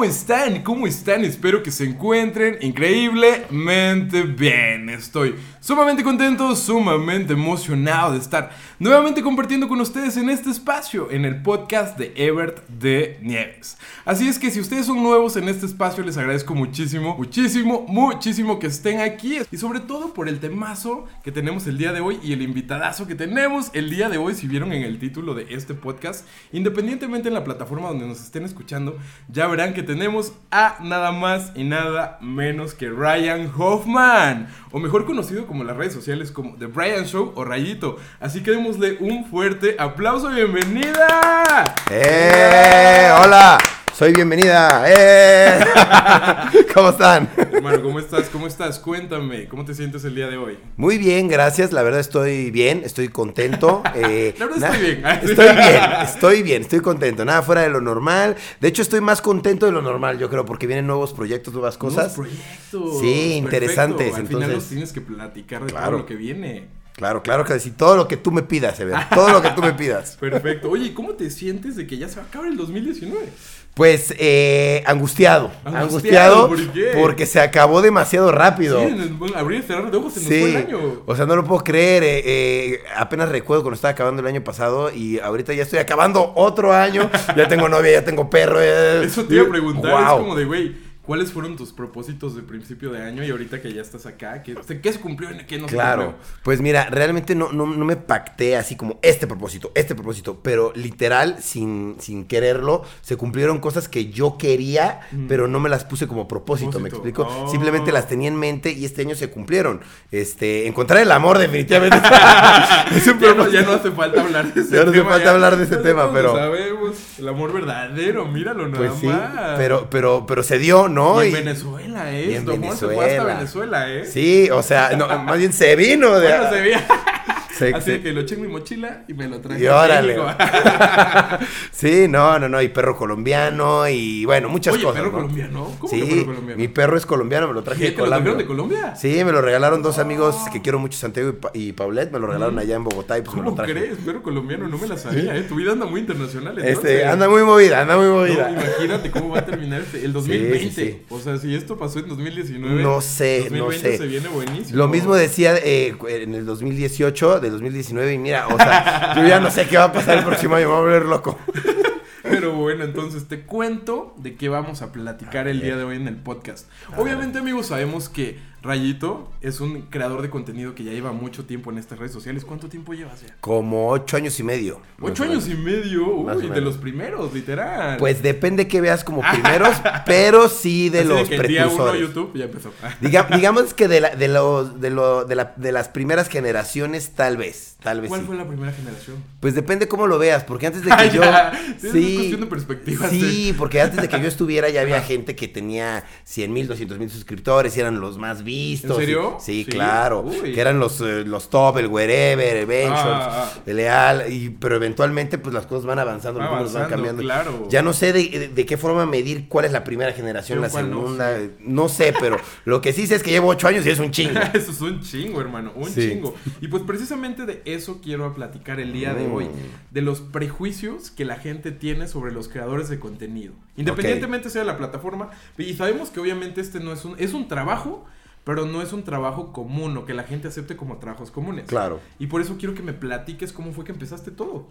¿cómo están? ¿Cómo están? Espero que se encuentren increíblemente bien. Estoy sumamente contento, sumamente emocionado de estar nuevamente compartiendo con ustedes en este espacio, en el podcast de Ebert de Nieves. Así es que si ustedes son nuevos en este espacio, les agradezco muchísimo, muchísimo, muchísimo que estén aquí y sobre todo por el temazo que tenemos el día de hoy y el invitadazo que tenemos el día de hoy, si vieron en el título de este podcast, independientemente en la plataforma donde nos estén escuchando, ya verán que tenemos a nada más y nada menos que Ryan Hoffman, o mejor conocido como las redes sociales como The Brian Show o Rayito. Así que démosle un fuerte aplauso bienvenida. ¡Eh! ¡Hola! Soy bienvenida. ¡Eh! ¿Cómo están? Hermano, ¿cómo estás? ¿Cómo estás? Cuéntame, ¿cómo te sientes el día de hoy? Muy bien, gracias. La verdad estoy bien, estoy contento. Eh, la verdad estoy bien. Estoy bien, estoy bien, estoy contento. Nada fuera de lo normal. De hecho, estoy más contento de lo normal, yo creo, porque vienen nuevos proyectos, nuevas cosas. Nuevos proyectos. Sí, interesantes. Al entonces... final nos tienes que platicar de todo lo que viene. Claro, claro que sí. Todo lo que tú me pidas, Ever. Todo lo que tú me pidas. Perfecto. Oye, ¿cómo te sientes de que ya se va a acabar el 2019? Pues eh, angustiado. Angustiado. Porque se acabó demasiado rápido. Sí, abrir y cerrar de ojos se nos fue el año. O sea, no lo puedo creer. Eh, eh, apenas recuerdo cuando estaba acabando el año pasado y ahorita ya estoy acabando otro año. ya tengo novia, ya tengo perro. Eso te iba a preguntar. Es como de, güey ¿Cuáles fueron tus propósitos de principio de año y ahorita que ya estás acá? ¿Qué, qué se cumplió y qué no se claro. Pues mira, realmente no, no, me pacté así como este propósito, este propósito, pero literal, sin, sin quererlo, se cumplieron cosas que yo quería, pero no me las puse como propósito, ¿me explico? Oh. Simplemente las tenía en mente y este año se cumplieron. Este, encontrar el amor definitivamente. es un ya, no, ya, no, hace falta hablar de ese ya tema. Ya no hace falta hablar de ese tema, pero... Sabemos, el amor verdadero, míralo nada pues sí, más. Pero, pero, pero se dio, ¿no? Y en Venezuela, ¿eh? Y en Venezuela. se fue hasta Venezuela, ¿eh? Sí, o sea, no, más bien se vino de... Bueno, se vino. Así que lo eché en mi mochila y me lo traje. Y órale. sí, no, no, no. Y perro colombiano y bueno, muchas Oye, cosas. ¿perro colombiano? ¿Cómo sí, que perro colombiano? Mi perro es colombiano, me lo traje de Colombia. ¿Te lo de Colombia? Sí, me lo regalaron dos amigos que quiero mucho, Santiago y, Paulette. Me lo regalaron allá en Bogotá y pues ¿Cómo me lo traje. crees? Perro colombiano, no me la sabía, ¿eh? Tu vida anda muy internacional. Este, anda muy movida, anda muy movida. No, imagínate cómo va a terminar este, el 2020. Sí, sí, o sea, si esto pasó en 2019. No sé, 2020 no sé. se viene buenísimo. Lo mismo decía eh, en el 2018, del 2019 y mira, o sea, yo ya no sé qué va a pasar el próximo año, me voy a volver loco. Pero bueno, entonces te cuento de qué vamos a platicar el día de hoy en el podcast. Obviamente, amigos, sabemos que Rayito es un creador de contenido que ya lleva mucho tiempo en estas redes sociales. ¿Cuánto tiempo llevas ya? Como ocho años y medio. Ocho años y medio, uy, de los primeros, literal. Pues depende que veas como primeros, pero sí de Así los de que precursores. Día uno YouTube ya empezó. digamos que de, la, de, los, de, lo, de, la, de las primeras generaciones, tal vez. Tal vez ¿Cuál sí. fue la primera generación? Pues depende cómo lo veas, porque antes de que yo. ya. Sí, Sí, es cuestión de perspectiva. Sí, porque antes de que yo estuviera ya había gente que tenía 100 mil, 200 mil suscriptores y eran los más vistos. ¿En serio? Sí, Sí. claro. Uy. Que eran los, eh, los top, el wherever, el ventures, Ah, ah. el leal. Y, pero eventualmente, pues las cosas van avanzando, Va los números van cambiando. claro. Ya no sé de, de- de qué forma medir cuál es la primera generación, Pero la no, segunda. No, sé, pero lo que sí sé es que llevo 8 años y es un chingo. Eso es un chingo, hermano, un Sí. chingo. Y pues precisamente de eso quiero platicar el día de hoy, Mm. de los prejuicios que la gente tiene sobre los creadores de contenido, independientemente sea la plataforma. Y sabemos que obviamente este no es un es un trabajo, pero no es un trabajo común o que la gente acepte como trabajos comunes. Claro. Y por eso quiero que me platiques cómo fue que empezaste todo.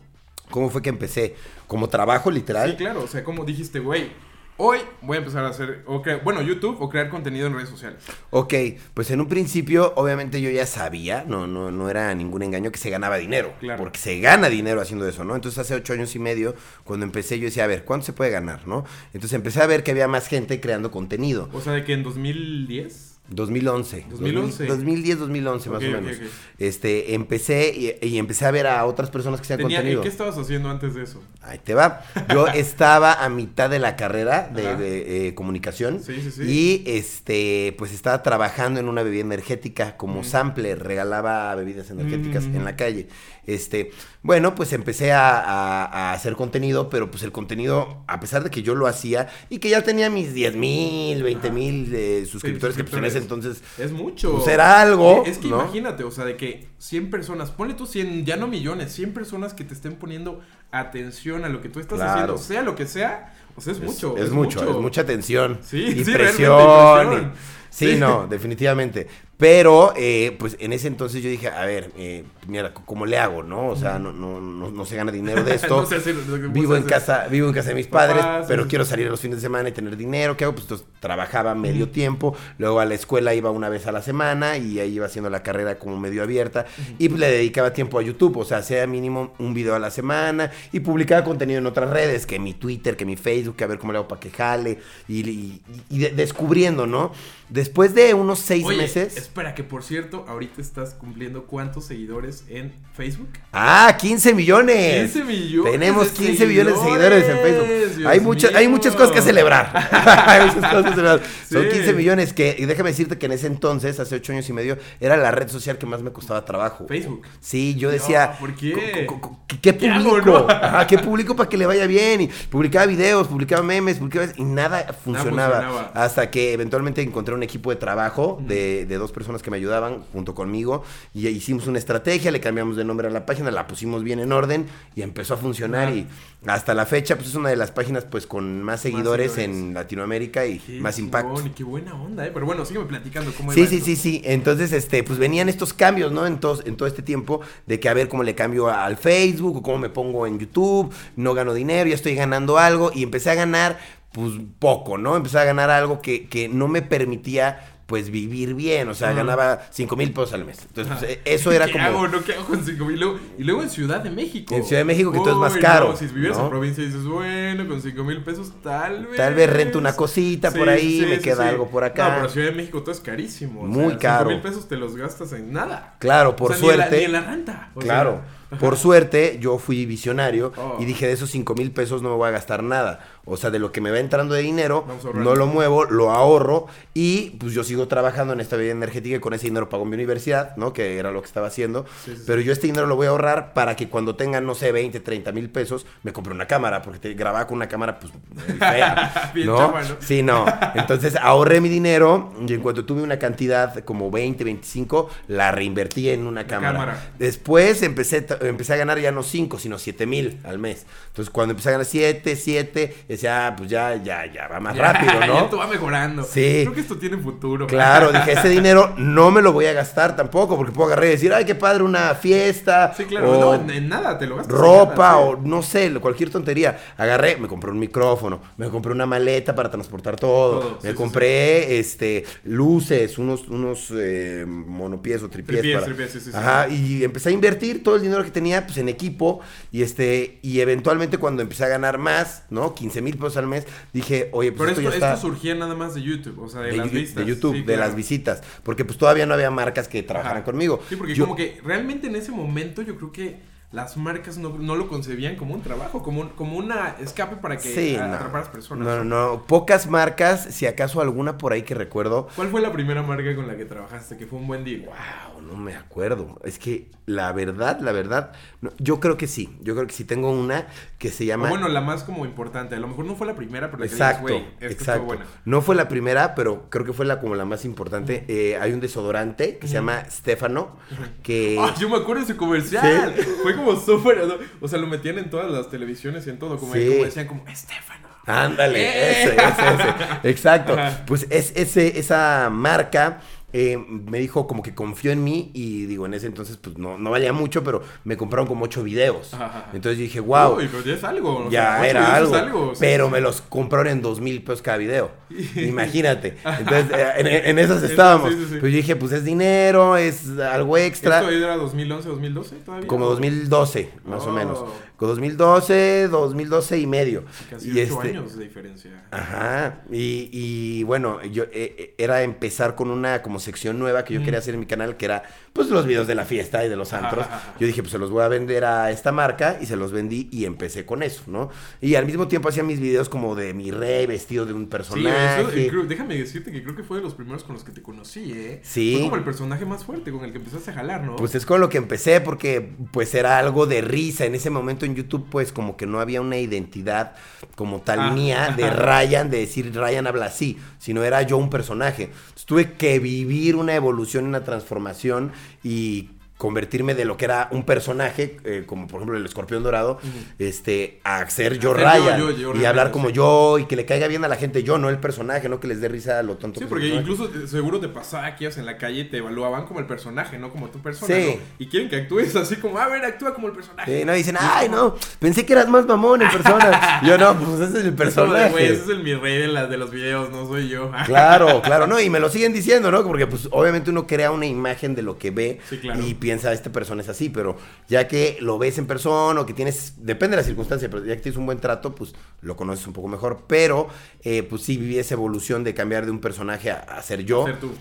¿Cómo fue que empecé? Como trabajo literal. Sí, claro, o sea, como dijiste, güey, hoy voy a empezar a hacer o bueno, YouTube o crear contenido en redes sociales. Ok, pues en un principio, obviamente yo ya sabía, no, no, no era ningún engaño que se ganaba dinero. Claro. Porque se gana dinero haciendo eso, ¿no? Entonces hace ocho años y medio, cuando empecé, yo decía, a ver, ¿cuánto se puede ganar, no? Entonces empecé a ver que había más gente creando contenido. O sea, de que en 2010 2011. 2011. 2010, 2011 más o menos. Este, empecé y, y empecé a ver a otras personas que hacían contenido. ¿Qué estabas haciendo antes de eso? Ahí te va. Yo estaba a mitad de la carrera de, eh, comunicación. Sí, sí, sí. Y este, pues estaba trabajando en una bebida energética como sampler, regalaba bebidas energéticas Mm. en la calle. Este, bueno, pues empecé a, a- a hacer contenido, pero pues el contenido, a pesar de que yo lo hacía y que ya tenía mis 10 mil, 20 mil eh, suscriptores, que pues en ese entonces Es mucho. Pues era algo, Es que ¿no? imagínate, o sea, de que 100 personas, ponle tú 100, ya no millones, 100 personas que te estén poniendo atención a lo que tú estás Claro. haciendo, sea lo que sea, o sea, es, es, mucho. es mucho, es mucha tensión Sí, y sí, presión. y- sí, Sí. no, definitivamente. Pero, eh, pues en ese entonces yo dije, a ver, eh, mira, ¿cómo le hago, no? O sea, no, no, no, no se gana dinero de esto. No sé vivo en casa, vivo en casa de mis padres, Papás, pero sí, quiero salir los fines de semana y tener dinero. ¿Qué hago? Pues entonces trabajaba medio tiempo, luego a la escuela iba una vez a la semana y ahí iba haciendo la carrera como medio abierta y pues, le dedicaba tiempo a YouTube, o sea, hacía mínimo un video a la semana y publicaba contenido en otras redes, que mi Twitter, que mi Facebook, que a ver cómo le hago para que jale y, y- y de- descubriendo, ¿no? Después de unos seis Oye, meses... Espera, que por cierto, ahorita estás cumpliendo cuántos seguidores en Facebook? Ah, 15 millones. 15 millones Tenemos de 15 millones de seguidores en Facebook. Dios hay, muchas, hay mío. muchas cosas que celebrar. hay muchas cosas que celebrar. Son Sí. 15 millones que, y déjame decirte que en ese entonces, hace 8 años y medio, era la red social que más me costaba trabajo. Facebook. Sí, yo decía, No, ¿por qué? "Co- co- co- ¿qué, ¿Qué hago, publico? no? Ajá, ¿Qué publico para que le vaya bien? Y publicaba videos, publicaba memes, publicaba y nada funcionaba. funcionaba. Hasta que eventualmente encontré un equipo de trabajo de, de dos personas que me ayudaban junto conmigo y hicimos una estrategia, le cambiamos de nombre a la página, la pusimos bien en orden y empezó a funcionar y hasta la fecha pues es una de las páginas pues con más seguidores, seguidores. en Latinoamérica y Qué más impacto. Y qué buena onda, ¿eh? Pero bueno, sígueme platicando cómo Sí, iba sí, esto. sí, sí. Entonces, este, pues venían estos cambios, ¿no? En todo, en todo este tiempo, de que a ver cómo le cambio al Facebook, o cómo me pongo en YouTube, no gano dinero, ya estoy ganando algo, y empecé a ganar, pues, poco, ¿no? Empecé a ganar algo que, que no me permitía, pues, vivir bien. O sea, Ajá. ganaba 5 mil pesos al mes. Entonces, pues, eso era ¿Qué como... hago? ¿No? ¿Qué hago con 5 mil? Y luego, y en Ciudad de México. En Ciudad de México, que todo es más Uy, caro, no, si vivieras ¿no? en provincia dices, bueno, con 5 mil pesos tal vez. Tal vez rento una cosita por ahí, me queda algo por acá. No, pero Ciudad de México todo es carísimo. Muy caro. 5 mil pesos te los gastas en nada. Claro, por O sea, ni en la- suerte. Ni en la, renta. O Claro. sea, Por suerte, yo fui visionario Oh. y dije, de esos 5 mil pesos no me voy a gastar nada. O sea, de lo que me va entrando de dinero, no lo muevo, lo ahorro y pues yo sigo trabajando en esta vida energética y con ese dinero pago mi universidad, ¿no? Que era lo que estaba haciendo. Sí, sí, Pero yo este dinero lo voy a ahorrar para que cuando tenga, no sé, 20, 30 mil pesos, me compre una cámara, porque te grababa con una cámara, pues, muy fea. Bien ¿no? ¿no? Sí, no. Entonces ahorré mi dinero y en cuanto tuve una cantidad como 20, 25, la reinvertí en una cámara. cámara. Después empecé, empecé a ganar ya no 5, sino 7 mil al mes. Entonces cuando empecé a ganar 7, 7, decía, ah, pues ya, ya, ya va más ya, rápido, Ya ¿no? esto va mejorando. Sí. Creo que esto tiene futuro. Claro, dije, ese dinero no me lo voy a gastar tampoco, porque puedo agarrar y decir, ay, qué padre, una fiesta. Sí, claro. o no, en, nada te lo gastas. ropa nada, sí. o no sé, cualquier tontería. Agarré, me compré un micrófono, me compré una maleta para transportar todo, Todo, me sí, sí, compré este luces, unos unos eh, monopies o tripiés, Tripiés, para- sí, sí. Ajá, y empecé a invertir todo el dinero que tenía pues en equipo y este y eventualmente cuando empecé a ganar más, ¿no? 15 mil pesos al mes, dije, "Oye, pues Pero esto, esto, ya está esto surgía nada más de YouTube, o sea, de, de, las vistas. de YouTube, Sí, de claro. las visitas, porque pues todavía no había marcas que trabajaran Ajá. conmigo. Sí, porque Yo- como que realmente en ese momento yo creo que las marcas no, no lo concebían como un trabajo, como, un, como una escape para que Sí, a- no. atraparas personas. No, no, no. Pocas marcas, si acaso alguna por ahí que recuerdo. ¿Cuál fue la primera marca con la que trabajaste que fue un buen deal? Wow, no me acuerdo. Es que la verdad, la verdad, no, yo creo que sí. Yo creo que sí tengo una que se O llama. bueno, la más como importante. A lo mejor no fue la primera, pero la que Exacto, esta exacto. buena. No fue la primera, pero creo que fue la como la más importante. Eh, hay un desodorante que se llama Stefano, que Ah, yo me acuerdo de ese comercial. Fue como súper. O sea, lo metían en todas las televisiones y en todo. Como, Sí. como decían, como, Estefano. Ándale, ¡Eh! ese, ese, ese. Exacto. Ajá. Pues es ese, esa marca eh, me dijo como que confió en mí y digo, en ese entonces pues no, no valía mucho, pero me compraron como ocho videos. Ajá, ajá. Entonces yo dije, wow. Uy, pero ya es algo. o Ya sea, era algo, pero sí. me los compraron en dos mil pesos cada video. Imagínate. Entonces, eh, en, en esas estábamos. Sí. Pues yo dije, pues es dinero, es algo extra. ¿Esto era 2011, 2012 todavía? Como 2012, más o Oh. menos. Con 2012, 2012 y medio. Casi y ocho este, años de diferencia. Ajá, y, y bueno, yo eh, eh, era empezar con una como sección nueva que yo quería hacer en mi canal, que era pues los videos de la fiesta y de los antros. Yo dije, pues se los voy a vender a esta marca y se los vendí y empecé con eso, ¿no? Y al mismo tiempo hacía mis videos como de mi rey vestido de un personaje. Sí, eso, déjame decirte que creo que fue de los primeros con los que te conocí, ¿eh? Sí. Fue como el personaje más fuerte con el que empezaste a jalar, ¿no? Pues es con lo que empecé porque pues era algo de risa. En ese momento en YouTube pues como que no había una identidad como tal Ah. mía de Ryan, de decir Ryan habla así, sino era yo un personaje. Entonces, tuve que vivir una evolución, una transformación y convertirme de lo que era un personaje, eh, como por ejemplo el escorpión dorado, este, a ser yo A ser yo, Ryan yo, yo, y hablar como yo y que le caiga bien a la gente yo, no el personaje, no que les dé risa a lo tonto. Sí, que porque incluso eh, seguro te pasaba que ibas en la calle y te evaluaban como el personaje, no como tu persona. Sí. ¿no? Y quieren que actúes así como, a ver, actúa como el personaje. Sí, no, dicen, ay, no, pensé que eras más mamón en persona. Yo no, pues ese es el personaje. güey, ese es el mi rey de, los videos, no soy yo. Claro, claro, no, y me lo siguen diciendo, ¿no? Porque pues obviamente uno crea una imagen de lo que ve Sí, claro. y piensa, esta persona es así, pero ya que lo ves en persona o que tienes, depende de la circunstancia, pero ya que tienes un buen trato, pues lo conoces un poco mejor, pero eh, pues sí viví esa evolución de cambiar de un personaje a, a ser yo. Ser tú.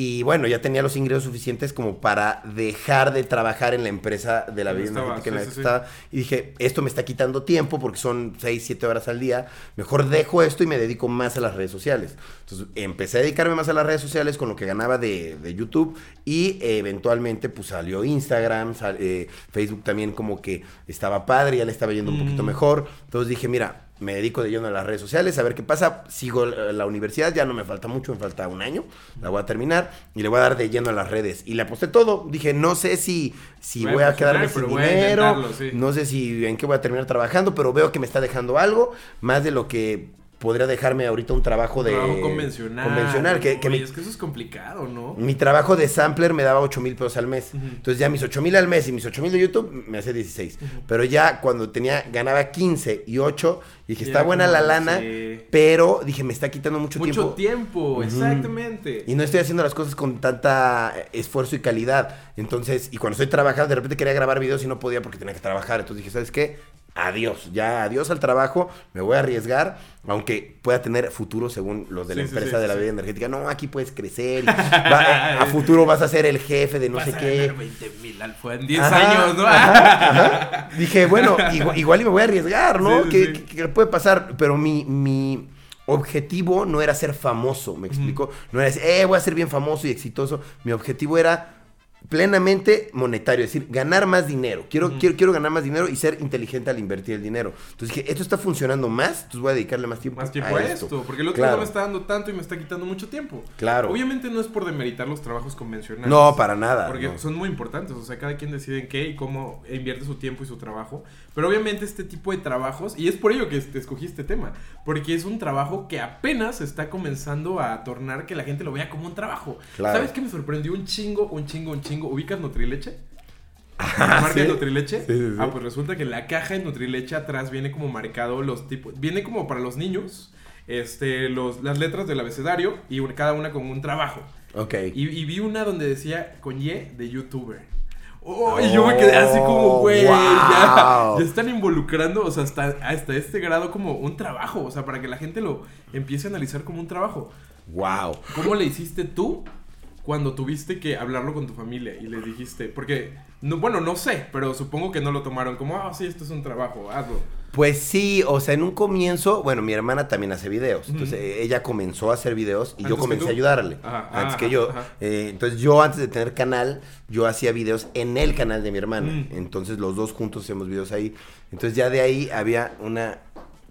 Y bueno, ya tenía los ingresos suficientes como para dejar de trabajar en la empresa de la bebida energética en la que sí, sí. estaba. Y dije, esto me está quitando tiempo porque son 6, 7 horas al día. Mejor dejo esto y me dedico más a las redes sociales. Entonces empecé a dedicarme más a las redes sociales con lo que ganaba de, de YouTube. Y eh, eventualmente pues salió Instagram, sal- eh, Facebook también como que estaba padre, ya le estaba yendo un poquito Mm. mejor. Entonces dije, mira, me dedico de lleno a las redes sociales, a ver qué pasa. Sigo la universidad, ya no me falta mucho, me falta un año. La voy a terminar y le voy a dar de lleno a las redes. Y le aposté todo. Dije, no sé si, si Voy a voy a funcionar, quedarme sin dinero. sí. No sé si en qué voy a terminar trabajando, pero veo que me está dejando algo, más de lo que podría dejarme ahorita un trabajo de... Trabajo convencional. Convencional, que, que Oye, mi, es que eso es complicado, ¿no? mi trabajo de sampler me daba 8 mil pesos al mes. Entonces ya mis 8 mil al mes y mis 8 mil de YouTube me hacía 16. Pero ya cuando tenía, ganaba 15 y 8, dije, Ya está buena la lana, sí. pero dije, me está quitando mucho, Mucho tiempo. tiempo, exactamente. Y no estoy haciendo las cosas con tanta eh, esfuerzo y calidad. Entonces, y cuando estoy trabajando, de repente quería grabar videos y no podía porque tenía que trabajar. Entonces dije, ¿sabes qué? Adiós, ya adiós al trabajo, me voy a arriesgar, aunque pueda tener futuro según los de la Sí, empresa sí, de la sí. bebida energética. No, aquí puedes crecer, y va- eh, a futuro vas a ser el jefe de no Vas sé a qué. ganar 20 mil alfa en 10 Ajá, años, ¿no? ajá, ajá. Dije, bueno, igual, igual y me voy a arriesgar, ¿no? Sí, sí, ¿Qué, sí. qué- qué puede pasar? Pero mi, mi objetivo no era ser famoso, ¿me explico? No era decir, eh, voy a ser bien famoso y exitoso. Mi objetivo era plenamente monetario, es decir, ganar más dinero. Quiero, quiero, quiero ganar más dinero y ser inteligente al invertir el dinero. Entonces dije, esto está funcionando más, entonces voy a dedicarle más tiempo, Más tiempo a, esto, porque el otro Claro. no me está dando tanto y me está quitando mucho tiempo. Claro. Obviamente no es por demeritar los trabajos convencionales. No, para nada. Porque no. son muy importantes, o sea, cada quien decide en qué y cómo invierte su tiempo y su trabajo. Pero obviamente este tipo de trabajos, y es por ello que te escogí este tema, porque es un trabajo que apenas está comenzando a tornar que la gente lo vea como un trabajo. Claro. ¿Sabes qué me sorprendió? Un chingo, un chingo, un chingo. ¿Ubicas Nutrileche? ¿La marca Nutrileche? Sí, sí, sí. Ah, pues resulta que la caja de Nutrileche atrás viene como marcado los tipos. Viene como para los niños. Este, los, las letras del abecedario y cada una con un trabajo. Ok. Y, y vi una donde decía con Y de youtuber. Oh, y yo me quedé así como, güey, ya, Wow. ya están involucrando, o sea, hasta, hasta este grado como un trabajo, o sea, para que la gente lo empiece a analizar como un trabajo. Wow. ¿Cómo le hiciste tú cuando tuviste que hablarlo con tu familia y les dijiste? Porque, no, bueno, no sé, pero supongo que no lo tomaron como, ah, sí, esto es un trabajo, hazlo. Pues sí, o sea, en un comienzo, bueno, mi hermana también hace videos. Entonces, ella comenzó a hacer videos y yo ¿Antes que comencé a ayudarle. Ajá, antes ajá, que yo. Eh, entonces, yo antes de tener canal, yo hacía videos en el canal de mi hermana. Mm. Entonces, los dos juntos hacemos videos ahí. Entonces, ya de ahí había una,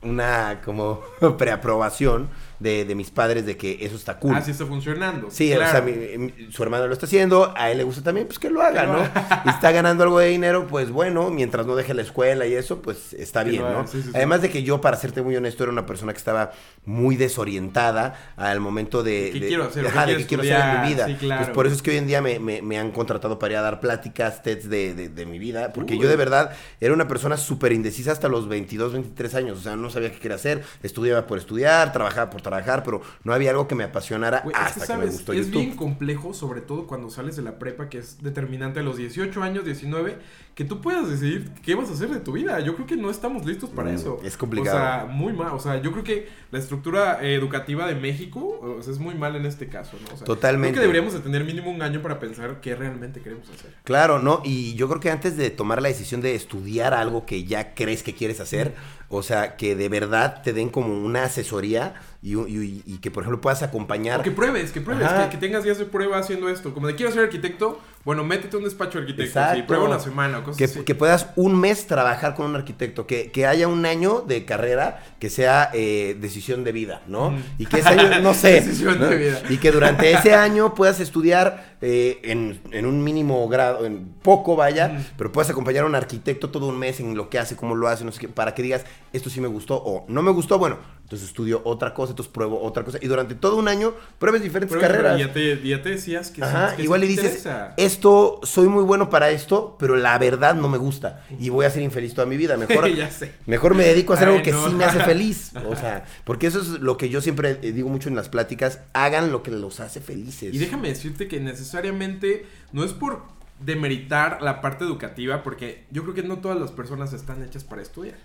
una como preaprobación de, de mis padres de que eso está cool. Así está funcionando. Sí, claro. o sea, mi- mi- su hermano lo está haciendo, a él le gusta también, pues que lo haga, Que ¿no? Y está ganando algo de dinero, pues bueno, mientras no deje la escuela y eso, pues está Que bien, ¿no? sí, sí, sí. Además de que yo, para serte muy honesto, era una persona que estaba muy desorientada al momento de... ¿Qué de- quiero hacer? ajá, ¿Qué de qué quiero hacer en mi vida. claro. Pues por eso es que hoy en día me, me- me han contratado para ir a dar pláticas, TEDs de, mi vida, porque Uy. yo de verdad era una persona súper indecisa hasta los 22, 23 años, o sea, no sabía qué quería hacer, estudiaba por estudiar, trabajaba por trabajar, pero no había algo que me apasionara es hasta que, que, me gustó es YouTube. bien complejo, sobre todo cuando sales de la prepa, que es determinante a los 18 años, 19, que tú puedas decidir qué vas a hacer de tu vida. Yo creo que no estamos listos para Mm, eso. es complicado. O sea, muy mal. O sea, yo creo que la estructura eh, educativa de México o sea, es muy mal en este caso, ¿no? O sea, Totalmente. Creo que deberíamos de tener mínimo un año para pensar qué realmente queremos hacer. Claro, ¿no? Y yo creo que antes de tomar la decisión de estudiar algo que ya crees que quieres hacer, o sea, que de verdad te den como una asesoría y, y- y que, por ejemplo, puedas acompañar. O que pruebes, que pruebes, que tengas días de prueba haciendo esto. Como de quiero ser arquitecto, bueno, métete a un despacho de arquitectos y prueba una semana o cosas que, así. que puedas un mes trabajar con un arquitecto, que, que haya un año de carrera que sea eh, decisión de vida, ¿no? Mm. Y que ese año, no sé, Decisión ¿no? de vida. y que durante ese año puedas estudiar eh, en, en un mínimo grado, en poco vaya, Mm. pero puedas acompañar a un arquitecto todo un mes en lo que hace, cómo lo hace, no sé qué, para que digas, esto sí me gustó o no me gustó, bueno, entonces estudio otra cosa, entonces pruebo otra cosa, y durante todo un año pruebes diferentes carreras. Ya te, ya te decías que Ajá, que igual le dices, interesa. esto, soy muy bueno para esto, pero la verdad no me gusta y voy a ser infeliz toda mi vida. Mejor, ya sé. mejor me dedico a hacer Ay, algo que no. sí me hace feliz. O sea, porque eso es lo que yo siempre eh, digo mucho en las pláticas, hagan lo que los hace felices. Y déjame decirte que necesariamente no es por demeritar la parte educativa, porque yo creo que no todas las personas están hechas para estudiar.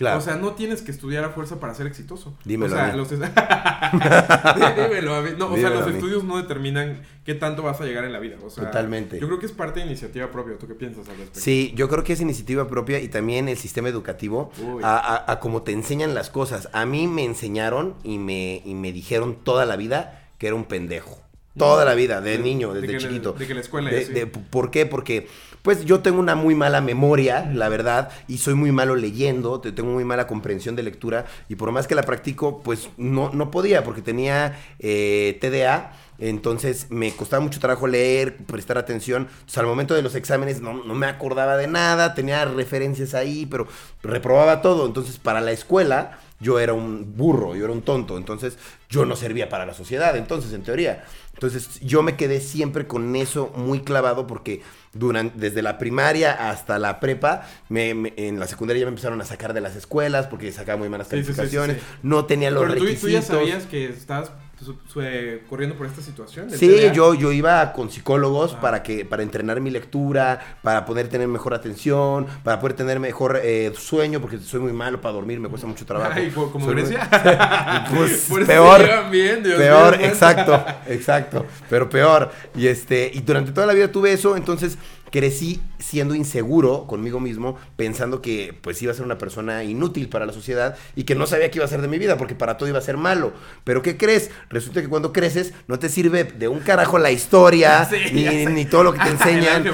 Claro. O sea, no tienes que estudiar a fuerza para ser exitoso. Dímelo O sea, a mí. los Dímelo a mí. No, o sea, los estudios no determinan qué tanto vas a llegar en la vida. O sea, Totalmente. Yo creo que es parte de iniciativa propia. ¿Tú qué piensas al respecto? Sí, yo creo que es iniciativa propia y también el sistema educativo a, a- a cómo te enseñan las cosas. A mí me enseñaron y me, y me dijeron toda la vida que era un pendejo. Toda la vida, de De- niño, de desde la- chiquito. de que la escuela, De- sí. de- ¿Por qué? Porque, pues yo tengo una muy mala memoria, la verdad, y soy muy malo leyendo, te- tengo muy mala comprensión de lectura, y por más que la practico, pues no, no podía, porque tenía eh, TDA. Entonces me costaba mucho trabajo leer, prestar atención. Entonces, al momento de los exámenes no, no me acordaba de nada, tenía referencias ahí, pero reprobaba todo. Entonces, para la escuela, yo era un burro, yo era un tonto. Entonces, yo no servía para la sociedad, entonces, en teoría. Entonces, yo me quedé siempre con eso muy clavado porque durante, desde la primaria hasta la prepa, me- me- en la secundaria ya me empezaron a sacar de las escuelas porque sacaba muy malas Sí, sí, sí, sí, calificaciones. No tenía los Pero tú, requisitos. tú ya sabías que estabas su- su- eh, corriendo por esta situación. Sí, TDA? yo, yo iba con psicólogos Ah. para que para entrenar mi lectura, para poder tener mejor atención, para poder tener mejor eh, sueño, porque soy muy malo para dormir, me cuesta mucho trabajo. Ay, co- como Soy muy- Grecia. Pues, Por peor. bien, Dios peor, exacto, exacto, pero peor. Y este, y durante toda la vida tuve eso, entonces crecí siendo inseguro conmigo mismo, pensando que pues iba a ser una persona inútil para la sociedad y que no sabía qué iba a ser de mi vida, porque para todo iba a ser malo. Pero ¿qué crees? Resulta que cuando creces no te sirve de un carajo la historia, Sí, ni, ni todo lo que te enseñan, ni,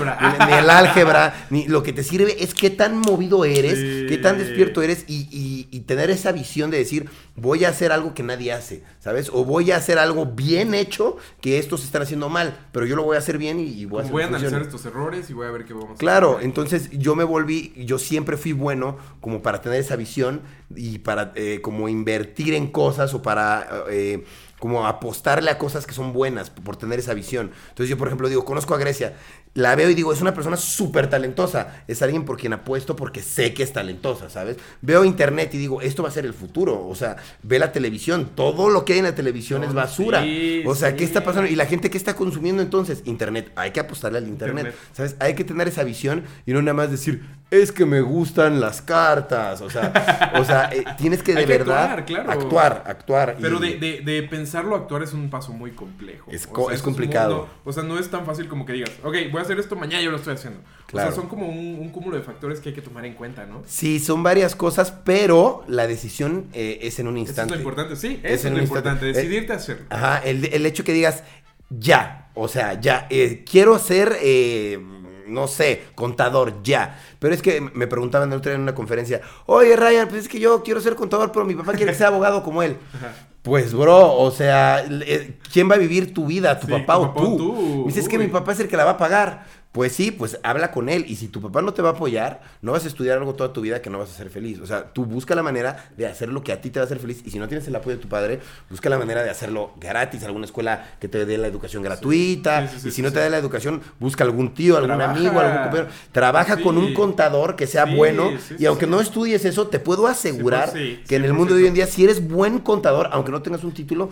ni el álgebra, ni lo que te sirve es qué tan movido eres, Sí. qué tan despierto eres y, y- y tener esa visión de decir, voy a hacer algo que nadie hace, ¿sabes? O voy a hacer algo bien hecho que estos están haciendo mal, pero yo lo voy a hacer bien y, y voy a hacer Voy a analizar estos errores y voy a ver qué vamos a hacer. Claro, entonces yo me volví, yo siempre fui bueno como para tener esa visión y para eh, como invertir en cosas o para eh, como apostarle a cosas que son buenas por tener esa visión. Entonces yo, por ejemplo, digo, conozco a Grecia, la veo y digo, es una persona súper talentosa, es alguien por quien apuesto porque sé que es talentosa, ¿sabes? Veo internet y digo, esto va a ser el futuro, o sea, ve la televisión, todo lo que hay en la televisión es No, basura. sí, o sea, sí. ¿qué está pasando? Y la gente que está consumiendo entonces, internet, hay que apostarle al internet. Internet. ¿Sabes? Hay que tener esa visión y no nada más decir, es que me gustan las cartas. O sea, o sea eh, tienes que de Hay que verdad actuar, claro. actuar, actuar. Pero y- de, de, de pensarlo a actuar es un paso muy complejo. Es O co- sea, es complicado. mundo- o sea, no es tan fácil como que digas, ok, voy a hacer esto mañana, yo lo estoy haciendo. Claro. O sea, son como un, un cúmulo de factores que hay que tomar en cuenta, ¿no? Sí, son varias cosas, pero la decisión eh, es en un Eso es instante. lo importante, sí, Es eso en es lo instante. importante, Eh, decidirte a hacerlo. Ajá, el, el hecho que digas, ya, o sea, ya, eh, quiero ser, eh, no sé, contador, ya. Pero es que me preguntaban el otro día en una conferencia, oye Ryan, pues es que yo quiero ser contador, pero mi papá quiere que sea abogado como él. Ajá. Pues, bro, o sea, le- ¿quién va a vivir tu vida? ¿Tu Sí, papá o papá tú? tú. Me que mi papá es el que la va a pagar. Pues sí, pues habla con él. Y si tu papá no te va a apoyar, no vas a estudiar algo toda tu vida que no vas a ser feliz. O sea, tú busca la manera de hacer lo que a ti te va a hacer feliz. Y si no tienes el apoyo de tu padre, busca la manera de hacerlo gratis, alguna escuela que te dé la educación gratuita. Sí, sí, sí, y si no te da la educación, busca algún tío, algún Trabaja. amigo, algún compañero. Trabaja con un contador que sea bueno. y aunque no estudies eso, te puedo asegurar que en el mundo de 100%. hoy en día, si eres buen contador, aunque no tengas un título.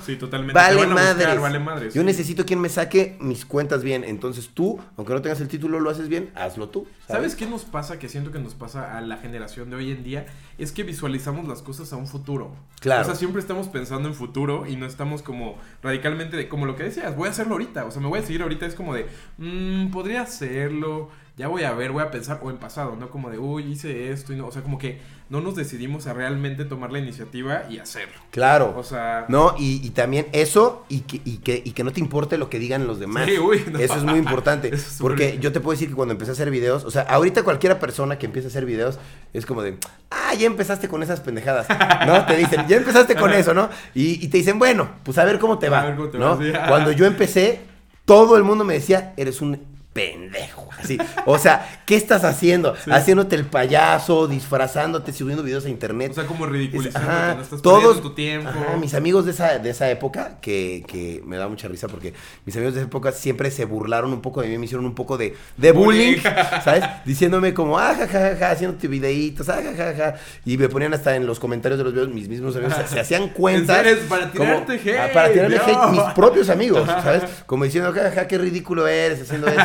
Vale a buscar, madres. vale madres, Yo necesito quien me saque mis cuentas bien. Entonces tú, aunque no tengas el título, lo haces bien, hazlo tú. ¿Sabes qué nos pasa? Que siento que nos pasa a la generación de hoy en día. Es que visualizamos las cosas a un futuro. Claro. O sea, siempre estamos pensando en futuro y no estamos como radicalmente de, como lo que decías, voy a hacerlo ahorita. O sea, me voy a seguir ahorita. Es como de, "Mm, podría hacerlo. Ya voy a ver, voy a pensar. O en pasado, ¿no? Como de, uy, hice esto y no. O sea, como que no nos decidimos a realmente tomar la iniciativa y hacerlo. Claro. O sea, No, y, y también eso y que, y, que, y que no te importe lo que digan los demás. Sí, uy, no. Eso es muy importante. Es porque bien. yo te puedo decir que cuando empecé a hacer videos, o sea, ahorita cualquiera persona que empiece a hacer videos es como de, ah, ya empezaste con esas pendejadas. ¿No? Te dicen, ya empezaste con eso, ¿no? Y, y te dicen, bueno, pues a ver cómo te A va. ver cómo te ¿no? Cuando yo empecé, todo el mundo me decía, eres un pendejo. Así. O sea, ¿qué estás haciendo? Sí. Haciéndote el payaso, disfrazándote, subiendo videos a internet. o sea, como Es- ridiculizando ajá, que no estás todos tu tiempo. ajá, mis amigos de esa, de esa época, que, que me da mucha risa porque mis amigos de esa época siempre se burlaron un poco de mí, me hicieron un poco de, de bullying. ¿sabes? Diciéndome como, ah, ja, ja, ja, haciéndote videitos, ah, ja, ja, ja. Y me ponían hasta en los comentarios de los videos, mis mismos amigos se, se hacían cuentas. ¿En serio? Para como- tirarte hate, ah, Para tirarme no. hate, mis propios amigos, ¿sabes? Como diciendo, ja, ja, qué ridículo eres haciendo eso.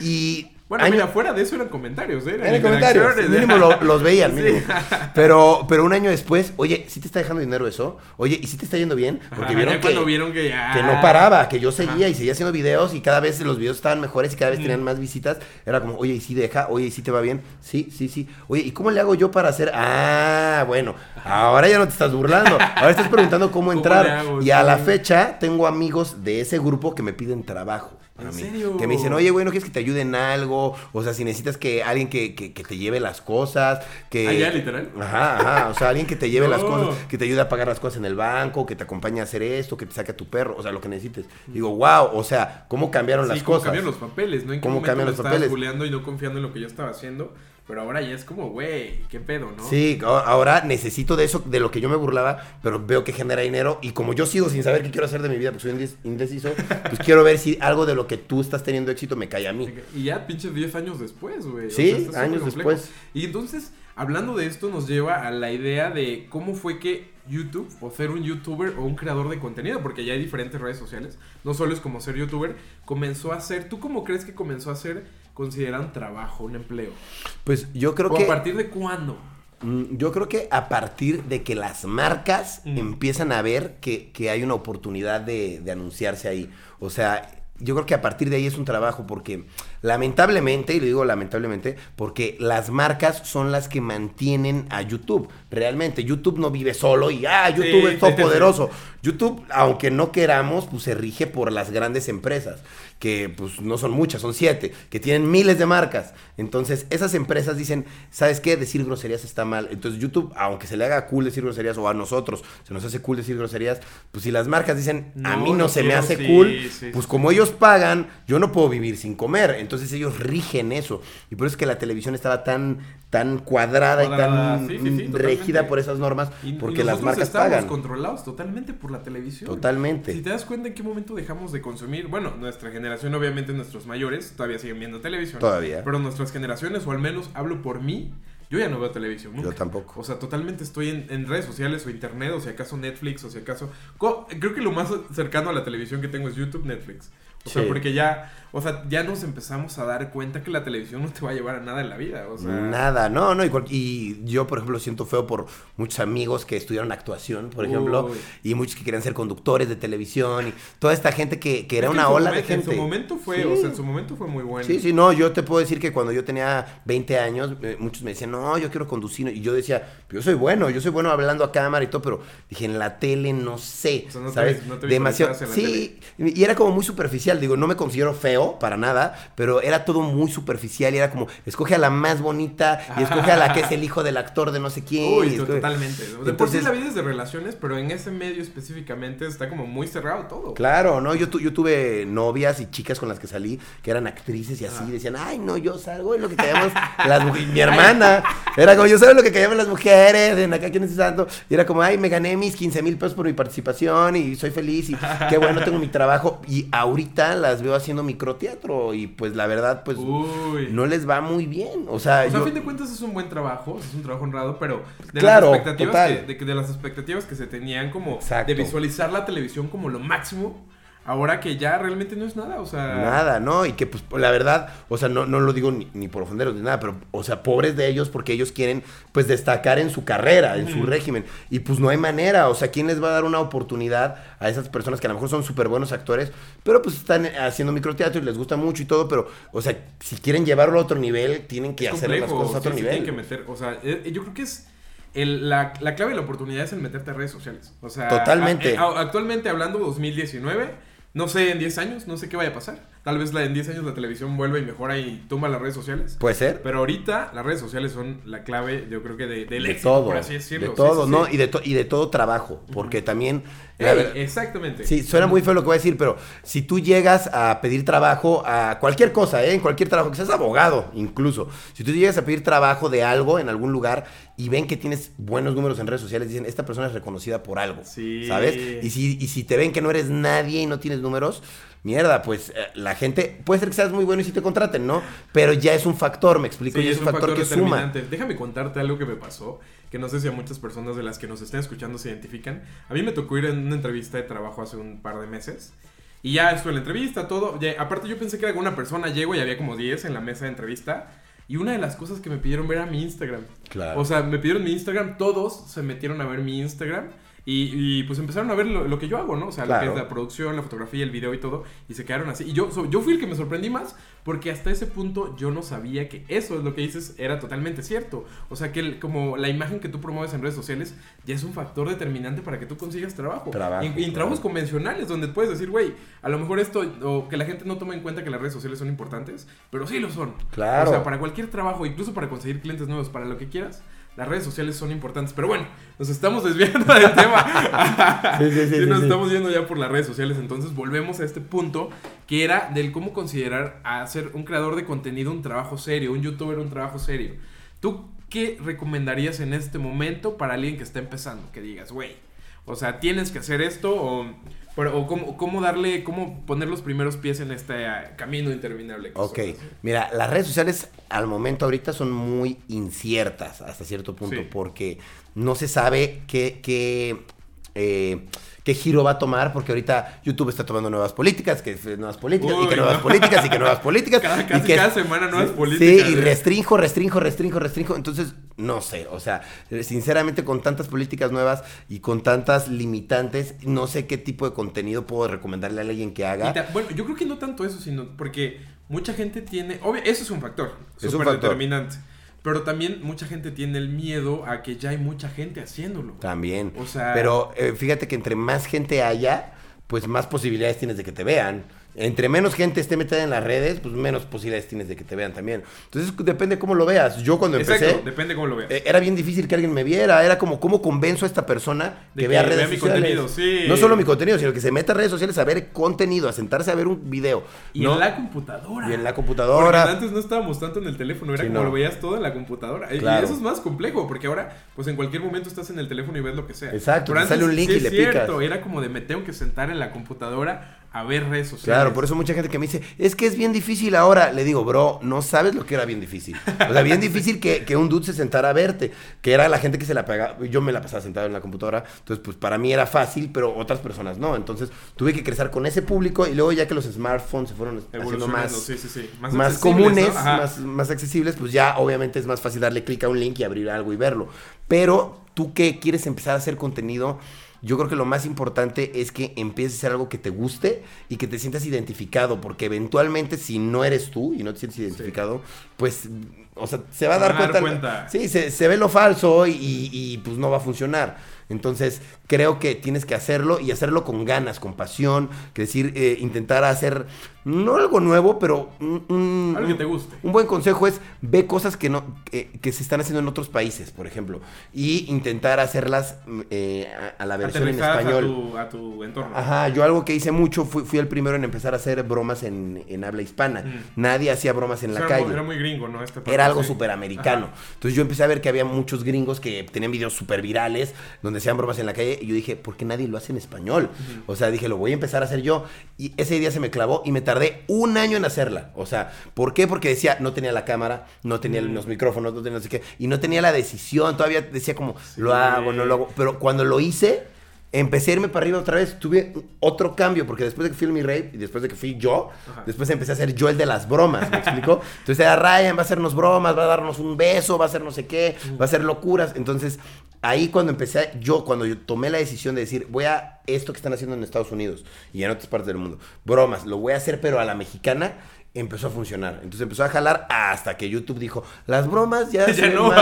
Y. Bueno, año- mira, fuera de eso eran comentarios, ¿eh? Eran en comentarios. ¿eh? Mínimo lo- los veían, Sí. mínimo. Pero, pero un año después, oye, ¿sí te está dejando dinero eso? Oye, ¿y si te está yendo bien? Porque Ajá, vieron que, vieron que ya... que no paraba, que yo seguía Ajá. y seguía haciendo videos y cada vez los videos estaban mejores y cada vez Mm. tenían más visitas. Era como, oye, ¿y si deja? Oye, ¿y si te va bien? Sí, sí, sí. Oye, ¿y cómo le hago yo para hacer? Ah, bueno, ahora ya no te estás burlando. Ahora estás preguntando cómo ¿Cómo entrar. hago? y a Sí. la fecha tengo amigos de ese grupo que me piden trabajo. Para ¿En mí. serio? Que me dicen, oye, güey, ¿no quieres que te ayude en algo? O sea, si necesitas que alguien que, que, que te lleve las cosas, que... Ah, ya, literal. Ajá, ajá, o sea, alguien que te lleve las No. cosas, que te ayude a pagar las cosas en el banco, que te acompañe a hacer esto, que te saque a tu perro, o sea, lo que necesites. Digo, wow, o sea, ¿cómo cambiaron Sí, las cómo cosas? cambian los papeles, ¿no? En qué ¿Cómo momento cambian los papeles? y no confiando en lo que yo estaba haciendo. Pero ahora ya es como, güey, qué pedo, ¿no? Sí, ahora necesito de eso, de lo que yo me burlaba, pero veo que genera dinero y como yo sigo sin saber qué quiero hacer de mi vida, porque soy indeciso, pues quiero ver si algo de lo que tú estás teniendo éxito me cae a mí. Y ya pinches 10 años después, güey. O Sí, está súper años después. Y entonces, hablando de esto, nos lleva a la idea de cómo fue que YouTube, o ser un youtuber o un creador de contenido, porque ya hay diferentes redes sociales, no solo es como ser youtuber, comenzó a ser, ¿tú cómo crees que comenzó a ser considerado un trabajo, un empleo? Pues yo creo ¿O que... a partir de cuándo? Mm, Yo creo que a partir de que las marcas Mm. empiezan a ver que, que hay una oportunidad de, de anunciarse ahí. O sea, yo creo que a partir de ahí es un trabajo porque lamentablemente, y lo digo lamentablemente, porque las marcas son las que mantienen a YouTube. Realmente, YouTube no vive solo y, ah, YouTube Sí, es todo poderoso. YouTube, aunque no queramos, pues se rige por las grandes empresas, que pues no son muchas, son siete, que tienen miles de marcas. Entonces, esas empresas dicen, ¿sabes qué? Decir groserías está mal. Entonces, YouTube, aunque se le haga cool decir groserías, o a nosotros se nos hace cool decir groserías, pues si las marcas dicen, a mí no, no se me hace sí, cool, sí, pues sí, como ellos pagan, yo no puedo vivir sin comer. Entonces, ellos rigen eso. Y por eso es que la televisión estaba tan, tan cuadrada, Cuadrada, y tan mm, regida por esas normas, Y- y porque las marcas pagan. controlados totalmente por la televisión. Totalmente. Si te das cuenta en qué momento dejamos de consumir, bueno, nuestra generación, obviamente nuestros mayores, todavía siguen viendo televisión. Todavía. Pero nuestras generaciones, o al menos hablo por mí, yo ya no veo televisión. Nunca. Yo tampoco. O sea, totalmente estoy en, en redes sociales o internet, o si acaso Netflix, o si acaso... Creo que lo más cercano a la televisión que tengo es YouTube, Netflix. O sea, porque ya, o sea, ya nos empezamos a dar cuenta que la televisión no te va a llevar a nada en la vida. O sea, Nada, no, no. Y, y yo, por ejemplo, siento feo por muchos amigos que estudiaron actuación, por ejemplo, y muchos que querían ser conductores de televisión, y toda esta gente que, que era una ola de gente. En su momento fue, Sí. o sea, en su momento fue muy bueno. Sí, sí, no, yo te puedo decir que cuando yo tenía 20 años, eh, muchos me decían, no, yo quiero conducir. Y yo decía, yo soy bueno, yo soy bueno hablando a cámara y todo, pero dije, en la tele no sé, O sea, no te ¿sabes? vis- no te Demasiado. visualizabas en la Sí, y y era como muy superficial. Superficial. Digo, no me considero feo para nada, pero era todo muy superficial y era como, escoge a la más bonita y escoge a la que es el hijo del actor de no sé quién. Uy, y escoge- totalmente. De por sí Entonces- la vida es de relaciones, pero en ese medio específicamente está como muy cerrado todo. Claro, ¿no? Yo, tu- yo tuve novias y chicas con las que salí que eran actrices y así, decían, ay, no, yo salgo en lo que las mujeres. Mi hermana era como, yo sabes lo que callamos las mujeres, en acá quién es santo. Y era como, ay, me gané mis 15 mil pesos por mi participación y soy feliz y qué bueno, tengo mi trabajo. Y ahorita las veo haciendo microteatro y pues la verdad, pues Uy. no les va muy bien. O sea, O sea, yo- a fin de cuentas es un buen trabajo, es un trabajo honrado, pero de Claro, las expectativas total. que, de, las expectativas que se tenían como Exacto. de visualizar la televisión como lo máximo, ahora que ya realmente no es nada, o sea, Nada, ¿no? Y que pues la verdad, o sea, no, no lo digo ni, ni por ofenderos ni nada, pero, o sea, pobres de ellos porque ellos quieren pues destacar en su carrera, en su régimen. Y pues no hay manera, o sea, ¿quién les va a dar una oportunidad a esas personas que a lo mejor son súper buenos actores, pero pues están haciendo microteatro y les gusta mucho y todo, pero, o sea, si quieren llevarlo a otro nivel, tienen que hacer las cosas a otro sí, sí, nivel. tienen que meter, o sea, eh, yo creo que es el- la, la clave de la oportunidad es el meterte a redes sociales. O sea, Totalmente. a- a- actualmente hablando 2019, no sé en 10 años, no sé qué vaya a pasar. Tal vez la, en 10 años la televisión vuelve y mejora y tumba las redes sociales. Puede ser. Pero ahorita las redes sociales son la clave, yo creo que de, del de éxito, todo, por así decirlo. de todo, sí, ¿no? sí. Y de, to- y de todo trabajo, porque también... Ey, ver- exactamente. Sí, suena muy feo lo que voy a decir, pero si tú llegas a pedir trabajo a cualquier cosa, ¿eh? en cualquier trabajo, que seas abogado incluso, si tú llegas a pedir trabajo de algo en algún lugar y ven que tienes buenos números en redes sociales, dicen, esta persona es reconocida por algo, Sí. ¿sabes? Y si, y si te ven que no eres nadie y no tienes números, mierda, pues eh, la gente, puede ser que seas muy bueno y si te contraten, ¿no? Pero ya es un factor, me explico, Sí, y es, un factor, que suma. Déjame contarte algo que me pasó, que no sé si a muchas personas de las que nos estén escuchando se identifican. A mí me tocó ir en una entrevista de trabajo hace un par de meses. Y ya estuve en la entrevista, todo. Ya- aparte yo pensé que era alguna persona, llego y había como 10 en la mesa de entrevista. Y una de las cosas que me pidieron ver era mi Instagram. Claro. O sea, me pidieron mi Instagram, todos se metieron a ver mi Instagram. Y, y, pues empezaron a ver lo, lo que yo hago, ¿no? O sea, lo que es la producción, la fotografía, el video y todo. Y se quedaron así. Y yo, so- yo fui el que me sorprendí más porque hasta ese punto yo no sabía que eso es lo que dices era totalmente cierto. O sea, que el- como la imagen que tú promueves en redes sociales ya es un factor determinante para que tú consigas trabajo. Trabajo, Y, y claro. trabajos convencionales donde puedes decir, güey, a lo mejor esto, o que la gente no toma en cuenta que las redes sociales son importantes, pero sí lo son. Claro. O sea, para cualquier trabajo, incluso para conseguir clientes nuevos, para lo que quieras. Las redes sociales son importantes, pero bueno, nos estamos desviando del tema. Sí, sí, sí, Sí, nos estamos yendo ya por las redes sociales, entonces volvemos a este punto que era del cómo considerar a ser un creador de contenido un trabajo serio, un youtuber un trabajo serio. ¿Tú qué recomendarías en este momento para alguien que está empezando? Que digas, güey, o sea, tienes que hacer esto o, pero- o cómo, cómo darle, cómo poner los primeros pies en este ah, camino interminable. que Ok, mira, las redes sociales al momento ahorita son muy inciertas hasta cierto punto Sí. porque no se sabe qué, qué, eh, qué giro va a tomar porque ahorita YouTube está tomando nuevas políticas, que es nuevas políticas, y que nuevas no. políticas, y que nuevas políticas. Cada- y que- cada semana nuevas sí, políticas, Sí, y ¿eh? restrinjo, restrinjo, restrinjo, restrinjo. Entonces, no sé, o sea, eh, sinceramente con tantas políticas nuevas y con tantas limitantes, no sé qué tipo de contenido puedo recomendarle a alguien que haga. Ta- bueno, yo creo que no tanto eso, sino porque mucha gente tiene. Obvio, eso es un factor. Es un factor. determinante. Pero también mucha gente tiene el miedo a que ya hay mucha gente haciéndolo. También. O sea- Pero eh, fíjate que entre más gente haya, pues más posibilidades tienes de que te vean. Entre menos gente esté metida en las redes, pues menos posibilidades tienes de que te vean también. Entonces depende cómo lo veas. Yo cuando Exacto, empecé, depende cómo lo veas. eh, era bien difícil que alguien me viera. Era como, ¿cómo convenzo a esta persona De que, que vea vea redes mi sociales? contenido, sí. No solo mi contenido, sino que se meta a redes sociales a ver contenido, a sentarse a ver un video. y ¿no? en la computadora. Y en la Porque computadora. antes no estábamos tanto en el teléfono, era Sí, como no. lo veías todo en la computadora. Y- Claro. Y eso es más complejo, porque ahora, pues en cualquier momento estás en el teléfono y ves lo que sea. Exacto, Pero sale un link sí y le es cierto, picas. Era como de me tengo que sentar en la computadora a ver redes sociales. Claro, por eso mucha gente que me dice, es que es bien difícil ahora. Le digo, bro, no sabes lo que era bien difícil. O sea, bien difícil que, que un dude se sentara a verte. Que era la gente que se la pegaba. Yo me la pasaba sentado en la computadora. Entonces, pues para mí era fácil, pero otras personas no. Entonces, tuve que crecer con ese público. Y luego, ya que los smartphones se fueron haciendo más, sí, sí, sí. más, comunes, más, más accesibles, pues ya obviamente es más fácil darle clic a un link y abrir algo y verlo. Pero tú que quieres empezar a hacer contenido, yo creo que lo más importante es que empieces a hacer algo que te guste y que te sientas identificado, porque eventualmente si no eres tú y no te sientes identificado, pues, o sea, se va a dar a dar cuenta. cuenta. Sí, se, se ve lo falso y, y, pues no va a funcionar. Entonces, creo que tienes que hacerlo y hacerlo con ganas, con pasión, que decir, eh, intentar hacer, no algo nuevo, pero un, un- Algo que te guste. un buen consejo es ve cosas que no que, que se están haciendo en otros países, por ejemplo, y intentar hacerlas mm, eh, a, a la versión en a español. tu, a tu entorno. Ajá, yo algo que hice mucho, fui, fui el primero en empezar a hacer bromas en, en habla hispana. Mm. Nadie hacía bromas en O la calle. Era muy gringo, ¿no? Este Era algo súper americano. Entonces yo empecé a ver que había muchos gringos que tenían videos súper virales donde hacían bromas en la calle y yo dije, ¿por qué nadie lo hace en español? O sea, dije, lo voy a empezar a hacer yo. Y ese día se me clavó y me tardé un año en hacerla. O sea, ¿por qué? Porque decía, no tenía la cámara, no tenía los micrófonos, no tenía no sé qué. Y no tenía la decisión. Todavía decía como, lo hago, no lo hago. Pero cuando lo hice... Empecé a irme para arriba otra vez, tuve otro cambio, porque después de que fui el mi rey y después de que fui yo, Ajá. después empecé a ser yo el de las bromas, ¿me explico? Entonces era Ryan, va a hacernos bromas, va a darnos un beso, va a hacer no sé qué, va a hacer locuras. Entonces ahí cuando empecé, a- yo cuando yo tomé la decisión de decir, voy a esto que están haciendo en Estados Unidos y en otras partes del mundo, bromas, lo voy a hacer pero a la mexicana, empezó a funcionar. Entonces empezó a jalar hasta que YouTube dijo, las bromas ya, Ya se ven no.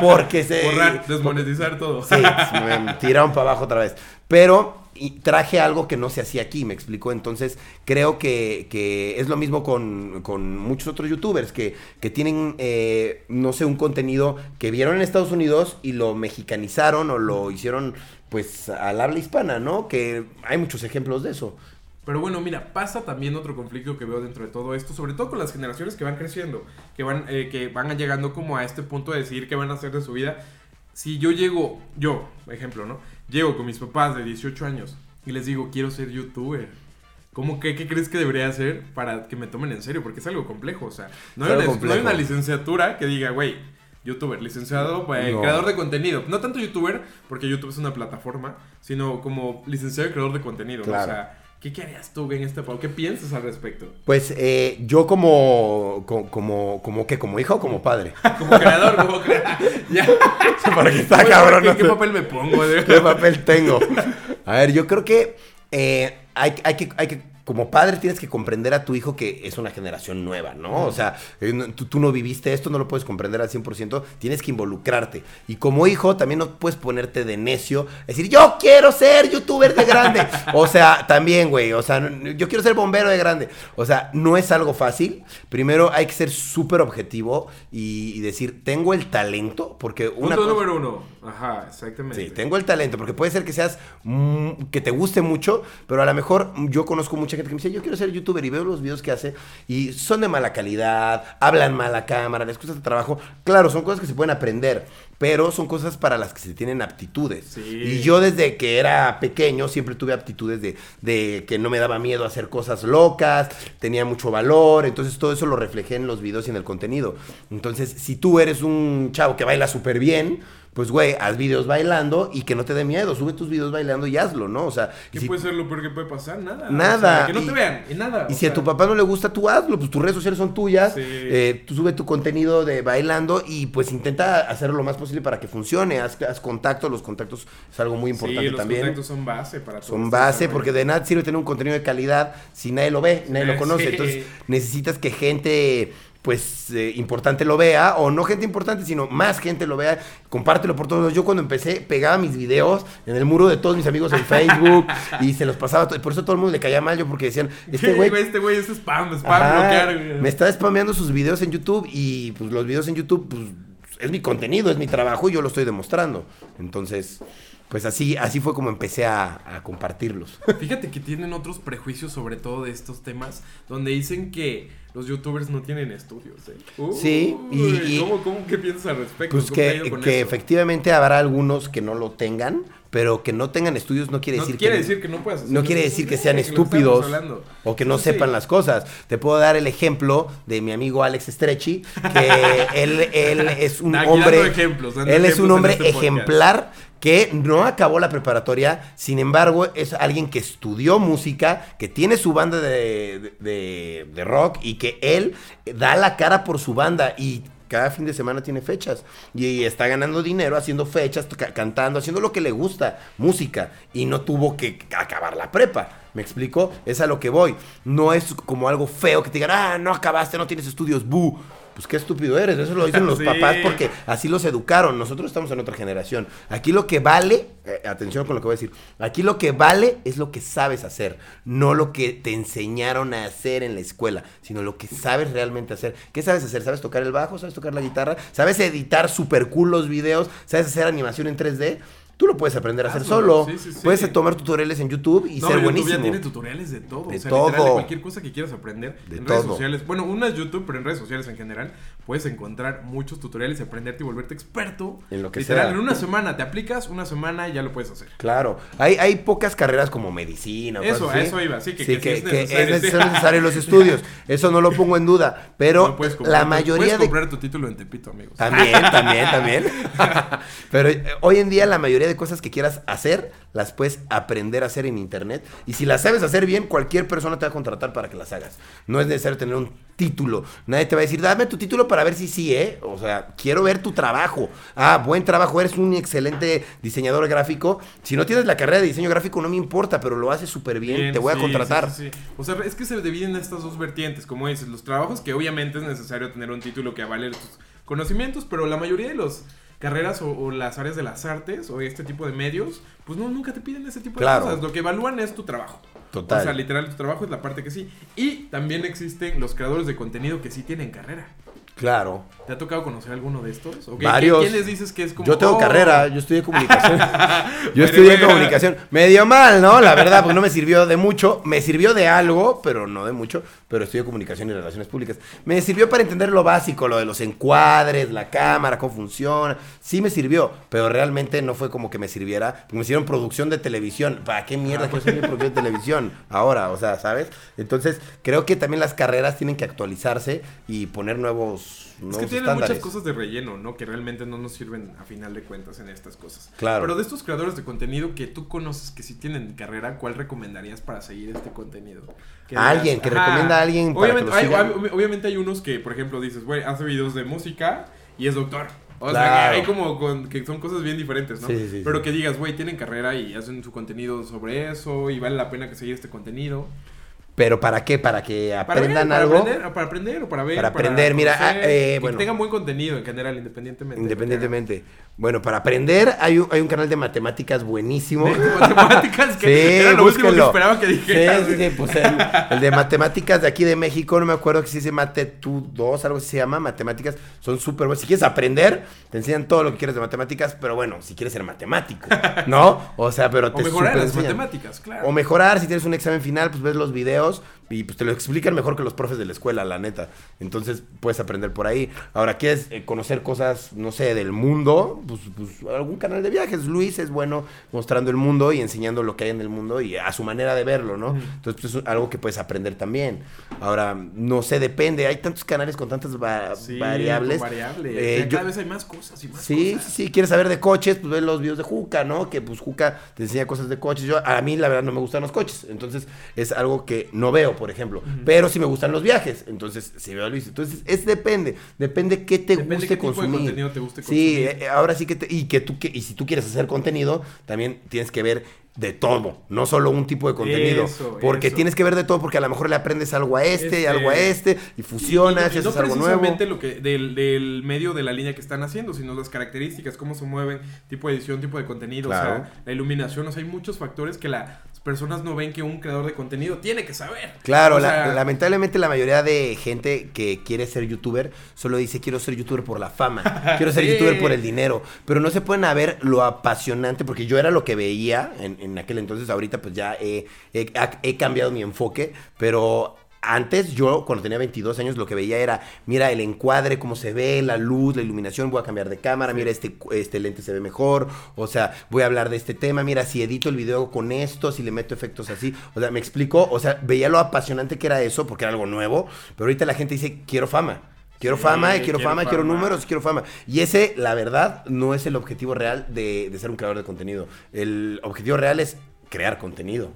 porque se... Borrar, desmonetizar todo. Sí, me tiraron para abajo otra vez. Pero y traje algo que no se hacía aquí, me explicó. Entonces, creo que, que es lo mismo con, con muchos otros youtubers que, que tienen, eh, no sé, un contenido que vieron en Estados Unidos y lo mexicanizaron o lo hicieron, pues, al habla hispana, ¿no? Que hay muchos ejemplos de eso. Pero bueno, mira, pasa también otro conflicto que veo dentro de todo esto, sobre todo con las generaciones que van creciendo, que van, eh, que van llegando como a este punto de decidir qué van a hacer de su vida. Si yo llego, yo, ejemplo, ¿no? Llego con mis papás de 18 años y les digo, quiero ser youtuber. ¿Cómo que, qué crees que debería hacer para que me tomen en serio? Porque es algo complejo, o sea, no, hay una, no hay una licenciatura que diga, güey, youtuber, licenciado, eh, No. creador de contenido. No tanto youtuber, porque YouTube es una plataforma, sino como licenciado y creador de contenido. Claro. O sea, ¿qué, qué harías tú en este? ¿Qué piensas al respecto? Pues eh, yo como, co- como, como, que como hijo o como padre. Como creador, como creador. ya. Está Oye, cabrón. ¿Qué, no qué sé. papel me pongo? ¿Qué papel tengo? A ver, yo creo que, eh, hay, hay que hay que como padre tienes que comprender a tu hijo que es una generación nueva, ¿no? O sea, eh, tú, tú no viviste esto, no lo puedes comprender al 100%, tienes que involucrarte. Y como hijo también no puedes ponerte de necio, decir, yo quiero ser youtuber de grande. O sea, también, güey, o sea, yo quiero ser bombero de grande. O sea, no es algo fácil. Primero hay que ser súper objetivo y, y decir, tengo el talento, porque una Punto número uno. Ajá, exactamente. Sí, tengo el talento, porque puede ser que seas, mm, que te guste mucho, pero a lo mejor yo conozco mucha gente que me dice, yo quiero ser youtuber y veo los videos que hace y son de mala calidad, hablan mal a cámara, les cuesta trabajo. Claro, son cosas que se pueden aprender, pero son cosas para las que se tienen aptitudes. Sí. Y yo desde que era pequeño siempre tuve aptitudes de, de que no me daba miedo hacer cosas locas, tenía mucho valor, entonces todo eso lo reflejé en los videos y en el contenido. Entonces, si tú eres un chavo que baila súper bien, pues güey, haz videos bailando y que no te dé miedo, sube tus videos bailando y hazlo, ¿no? O sea, ¿Qué si- puede ser lo peor que puede pasar? Nada. Nada. O sea, que no Y- te vean, y nada. y si a tu papá no le gusta, tú hazlo, pues tus redes sociales son tuyas, Sí. eh, tú sube tu contenido de bailando y pues intenta hacerlo lo más posible para que funcione, haz, haz contactos, los contactos es algo muy importante sí, los también. contactos son base para todo Son base porque de nada sirve tener un contenido de calidad si nadie lo ve, nadie lo conoce. Entonces necesitas que gente pues eh, importante lo vea o no gente importante sino más gente lo vea compártelo por todos yo cuando empecé pegaba mis videos en el muro de todos mis amigos en Facebook y se los pasaba por eso todo el mundo le caía mal yo porque decían este güey Este güey es spam, spam, Ajá, bloquear. me está spameando sus videos en YouTube y pues los videos en YouTube pues es mi contenido, es mi trabajo y yo lo estoy demostrando. Entonces, pues así, así fue como empecé a, a compartirlos. Fíjate que tienen otros prejuicios sobre todo de estos temas, donde dicen que los youtubers no tienen estudios. ¿eh? Sí, y- ¿cómo, cómo, ¿Qué piensas al respecto? Pues ¿Cómo te ha que, que efectivamente habrá algunos que no lo tengan, pero que no tengan estudios no quiere No decir quiere que decir que no puedas no quiere decir que sean estúpidos o que no sepan las cosas. Te puedo dar el ejemplo de mi amigo Alex Stretchy, que él, él es un hombre, ejemplos, él es un hombre este podcast. Que no acabó la preparatoria, sin embargo es alguien que estudió música, que tiene su banda de, de- de rock y que él da la cara por su banda y cada fin de semana tiene fechas y está ganando dinero haciendo fechas, ca- cantando, haciendo lo que le gusta, música y no tuvo que acabar la prepa. ¿Me explico? Es a lo que voy. No es como algo feo que te digan, ah, no acabaste, no tienes estudios, bu. Pues qué estúpido eres, eso lo dicen los Sí. papás porque así los educaron. Nosotros estamos en otra generación. Aquí lo que vale, eh, atención con lo que voy a decir, aquí lo que vale es lo que sabes hacer, no lo que te enseñaron a hacer en la escuela, sino lo que sabes realmente hacer. ¿Qué sabes hacer? ¿Sabes tocar el bajo? ¿Sabes tocar la guitarra? ¿Sabes editar super cool los videos? ¿Sabes hacer animación en 3D? Tú lo puedes aprender a hacer Hazlo, solo. sí, sí, sí. Puedes tomar tutoriales en YouTube y No, ser YouTube buenísimo. ya tiene tutoriales de todo. De o sea, todo. literal, de cualquier cosa que quieras aprender. De en redes todo. sociales. Bueno, una es YouTube, pero en redes sociales en general puedes encontrar muchos tutoriales y aprenderte y volverte experto. En lo que literal, sea. en una semana te aplicas, una semana ya lo puedes hacer. Claro, hay, hay pocas carreras como medicina. Eso, a eso iba, sí, que- que sí es que necesario, es necesario los estudios. Eso no lo pongo en duda. Pero No puedes comprar- la mayoría puedes de comprar tu título en Tepito, amigos. También, también, también. Pero eh, hoy en día la mayoría de cosas que quieras hacer, las puedes aprender a hacer en internet. Y si las sabes hacer bien, cualquier persona te va a contratar para que las hagas. No es necesario tener un título. Nadie te va a decir, dame tu título para ver si sí, ¿eh? O sea, quiero ver tu trabajo. Ah, buen trabajo, eres un excelente diseñador gráfico. Si no tienes la carrera de diseño gráfico, no me importa, pero lo haces súper bien, Bien, te voy a contratar. sí, sí, sí. O sea, es que se dividen estas dos vertientes, como dices, los trabajos que obviamente es necesario tener un título que avale tus conocimientos, pero la mayoría de las carreras o, o las áreas de las artes o este tipo de medios, pues no, nunca te piden ese tipo Claro. de cosas. Lo que evalúan es tu trabajo. Total. O sea, literal, tu trabajo es la parte que sí. Y también existen los creadores de contenido que sí tienen carrera. Claro. ¿Te ha tocado conocer alguno de estos? ¿O qué- Varios. ¿Quién les dices que es como... Yo tengo oh, carrera, yo estudié comunicación. Yo estudié comunicación. Medio mal, ¿no? La verdad, pues no me sirvió de mucho. Me sirvió de algo, pero no de mucho. Pero estudié comunicación y relaciones públicas. Me sirvió para entender lo básico, lo de los encuadres, la cámara, cómo funciona. Sí me sirvió, pero realmente no fue como que me sirviera. Porque me hicieron producción de televisión. ¿Para qué mierda quiero ser producción de televisión? Ahora, o sea, ¿sabes? Entonces, creo que también las carreras tienen que actualizarse y poner nuevos. Es que tienen estándares. muchas cosas de relleno, ¿no? Que realmente no nos sirven a final de cuentas en estas cosas. Claro. Pero de estos creadores de contenido que tú conoces que sí tienen carrera, ¿cuál recomendarías para seguir este contenido? A alguien, que recomienda a alguien para Obviamente, que lo hay, ob- obviamente hay unos que, por ejemplo, dices, güey, hace videos de música y es doctor. O sea, Claro. que hay como con- que son cosas bien diferentes, ¿no? Sí, sí, sí, Pero que digas, güey, tienen carrera y hacen su contenido sobre eso y vale la pena que seguir este contenido. ¿Pero para qué? ¿Para que Para aprendan algo? Para aprender, para aprender o para ver. Para aprender, mira, conocer, ah, eh, que tengan buen contenido en general, independientemente. Independientemente. Bueno, para aprender hay un, hay un canal de matemáticas buenísimo. De matemáticas, que Sí, era lo último que esperaba que dijeras. Sí, sí, pues el, el de matemáticas de aquí de México, no me acuerdo que se dice Mate tú 2, algo así se llama, matemáticas, son súper buenos. Si quieres aprender, te enseñan todo lo que quieres de matemáticas, pero bueno, si quieres ser matemático, ¿no? O sea, pero O te mejorar súper las matemáticas, claro. O mejorar, si tienes un examen final, pues ves los videos y pues te lo explican mejor que los profes de la escuela, la neta. Entonces puedes aprender por ahí. Ahora, ¿quieres eh, conocer cosas, no sé, del mundo? Pues, pues algún canal de viajes. Luis es bueno mostrando el mundo y enseñando lo que hay en el mundo y a su manera de verlo, ¿no? Entonces, pues es algo que puedes aprender también. Ahora, no sé, depende. Hay tantos canales con tantas va- Sí, variables. Eh, Ya yo- cada vez hay más cosas y más Sí, sí, cosas. sí, quieres saber de coches, pues ves los videos de Juca, ¿no? Que pues Juca te enseña cosas de coches. Yo, a mí la verdad no me gustan los coches, entonces es algo que no veo, por ejemplo. Pero sí me gustan los viajes, entonces sí veo a Luis. Entonces es depende, depende qué te Depende guste qué tipo de consumir. contenido te guste Sí, consumir. eh, ahora sí que te- y que tú que- y si tú quieres hacer contenido, también tienes que ver de todo, no solo un tipo de contenido, Eso, porque eso. tienes que ver de todo porque a lo mejor le aprendes algo a este, Este- algo a este y fusionas y, y y no haces algo nuevo. lo que del, del medio de la línea que están haciendo, sino las características, cómo se mueven, tipo de edición, tipo de contenido, Claro. o sea, la iluminación, o sea, hay muchos factores que las personas no ven que un creador de contenido tiene que saber. Claro, O la- sea, lamentablemente la mayoría de gente que quiere ser youtuber solo dice quiero ser youtuber por la fama, quiero ser Sí. youtuber por el dinero, pero no se pueden ver lo apasionante, porque yo era lo que veía en, en aquel entonces, ahorita pues ya he, he- ha- he cambiado mi enfoque, pero... Antes yo, cuando tenía 22 años, lo que veía era, mira el encuadre, cómo se ve, la luz, la iluminación, voy a cambiar de cámara, mira este, este lente se ve mejor, o sea, voy a hablar de este tema, mira si edito el video con esto, si le meto efectos así, o sea, me explico, o sea, veía lo apasionante que era eso, porque era algo nuevo, pero ahorita la gente dice, quiero fama. Quiero Sí, fama, quiero, quiero fama, quiero fama. números, quiero fama. Y ese, la verdad, no es el objetivo real de, de ser un creador de contenido. El objetivo real es crear contenido.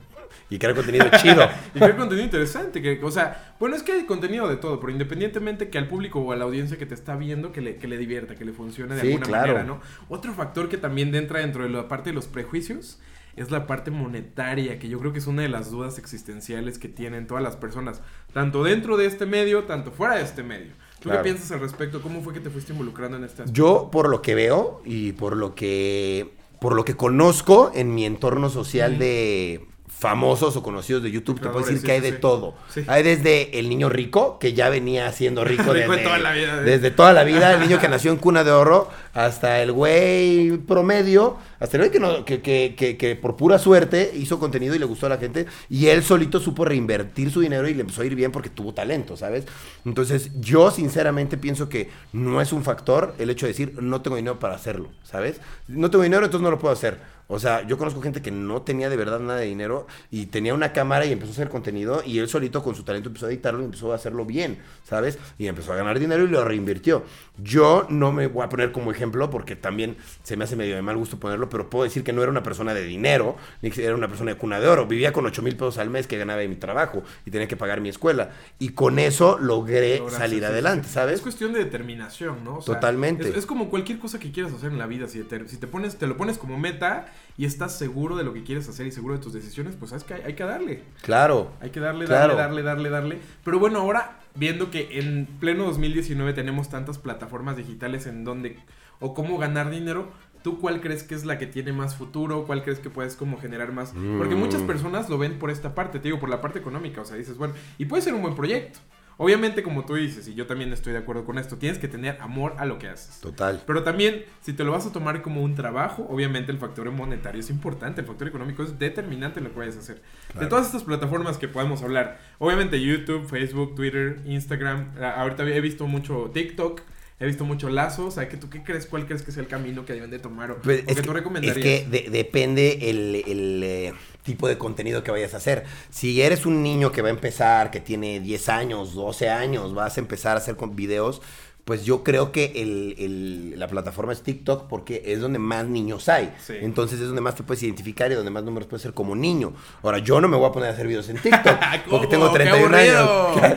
Y crear contenido chido. Y crear contenido interesante, que, o sea, bueno, es que hay contenido de todo, pero independientemente que al público o a la audiencia que te está viendo, que le, que le divierta, que le funcione de Sí, alguna claro. manera, ¿no? Otro factor que también entra dentro de la parte de los prejuicios es la parte monetaria, que yo creo que es una de las dudas existenciales que tienen todas las personas, tanto dentro de este medio, tanto fuera de este medio. ¿Tú Claro. qué piensas al respecto? ¿Cómo fue que te fuiste involucrando en este aspecto? Yo, por lo que veo y por lo que, por lo que conozco en mi entorno social de famosos o conocidos de YouTube, te puedo decir sí, que hay de sí. todo. Sí. Hay desde el niño rico, que ya venía siendo rico, Rico desde, toda la vida, ¿eh? desde toda la vida, el niño que nació en cuna de oro, hasta el güey promedio, hasta el güey que, no- que, que- que- que por pura suerte hizo contenido y le gustó a la gente, y él solito supo reinvertir su dinero y le empezó a ir bien porque tuvo talento, ¿sabes? Entonces, yo sinceramente pienso que no es un factor el hecho de decir, no tengo dinero para hacerlo, ¿sabes? No tengo dinero, entonces no lo puedo hacer. O sea, yo conozco gente que no tenía de verdad nada de dinero y tenía una cámara y empezó a hacer contenido y él solito con su talento empezó a editarlo y empezó a hacerlo bien, ¿sabes? Y empezó a ganar dinero y lo reinvirtió. Yo no me voy a poner como ejemplo porque también se me hace medio de mal gusto ponerlo, pero puedo decir que no era una persona de dinero, ni que era una persona de cuna de oro. Vivía con 8 mil pesos al mes que ganaba de mi trabajo y tenía que pagar mi escuela. Y con eso logré Lograste, salir adelante. ¿sabes? Es cuestión de determinación, ¿no? O sea, Totalmente. Es, es como cualquier cosa que quieras hacer en la vida. Si te, si te pones, te lo pones como meta y estás seguro de lo que quieres hacer y seguro de tus decisiones, pues sabes que hay, hay que darle. Claro. Hay que darle, Claro. darle, darle, darle, darle. Pero bueno, ahora viendo que en pleno 2019 tenemos tantas plataformas digitales en donde o cómo ganar dinero, ¿tú cuál crees que es la que tiene más futuro? ¿Cuál crees que puedes como generar más? Porque muchas Mm. personas lo ven por esta parte, te digo, por la parte económica, o sea, dices, bueno, y puede ser un buen proyecto. Obviamente, como tú dices, y yo también estoy de acuerdo con esto, tienes que tener amor a lo que haces. Total. Pero también, si te lo vas a tomar como un trabajo, obviamente el factor monetario es importante, el factor económico es determinante en lo que vayas a hacer. De todas estas plataformas que podemos hablar, obviamente YouTube, Facebook, Twitter, Instagram, ahorita he visto mucho TikTok, he visto mucho Lazo, o sea, que ¿tú qué crees? ¿Cuál crees que es el camino que deben de tomar o, Pues, o es, que tú recomendarías? es que de- depende el, el, eh, tipo de contenido que vayas a hacer. Si eres un niño que va a empezar, que tiene 10 años, 12 años, vas a empezar a hacer con videos, pues yo creo que el- el- la plataforma es TikTok porque es donde más niños hay. Sí. Entonces es donde más te puedes identificar y donde más números puedes ser como niño. Ahora, yo no me voy a poner a hacer videos en TikTok porque tengo ¡Qué 31 años.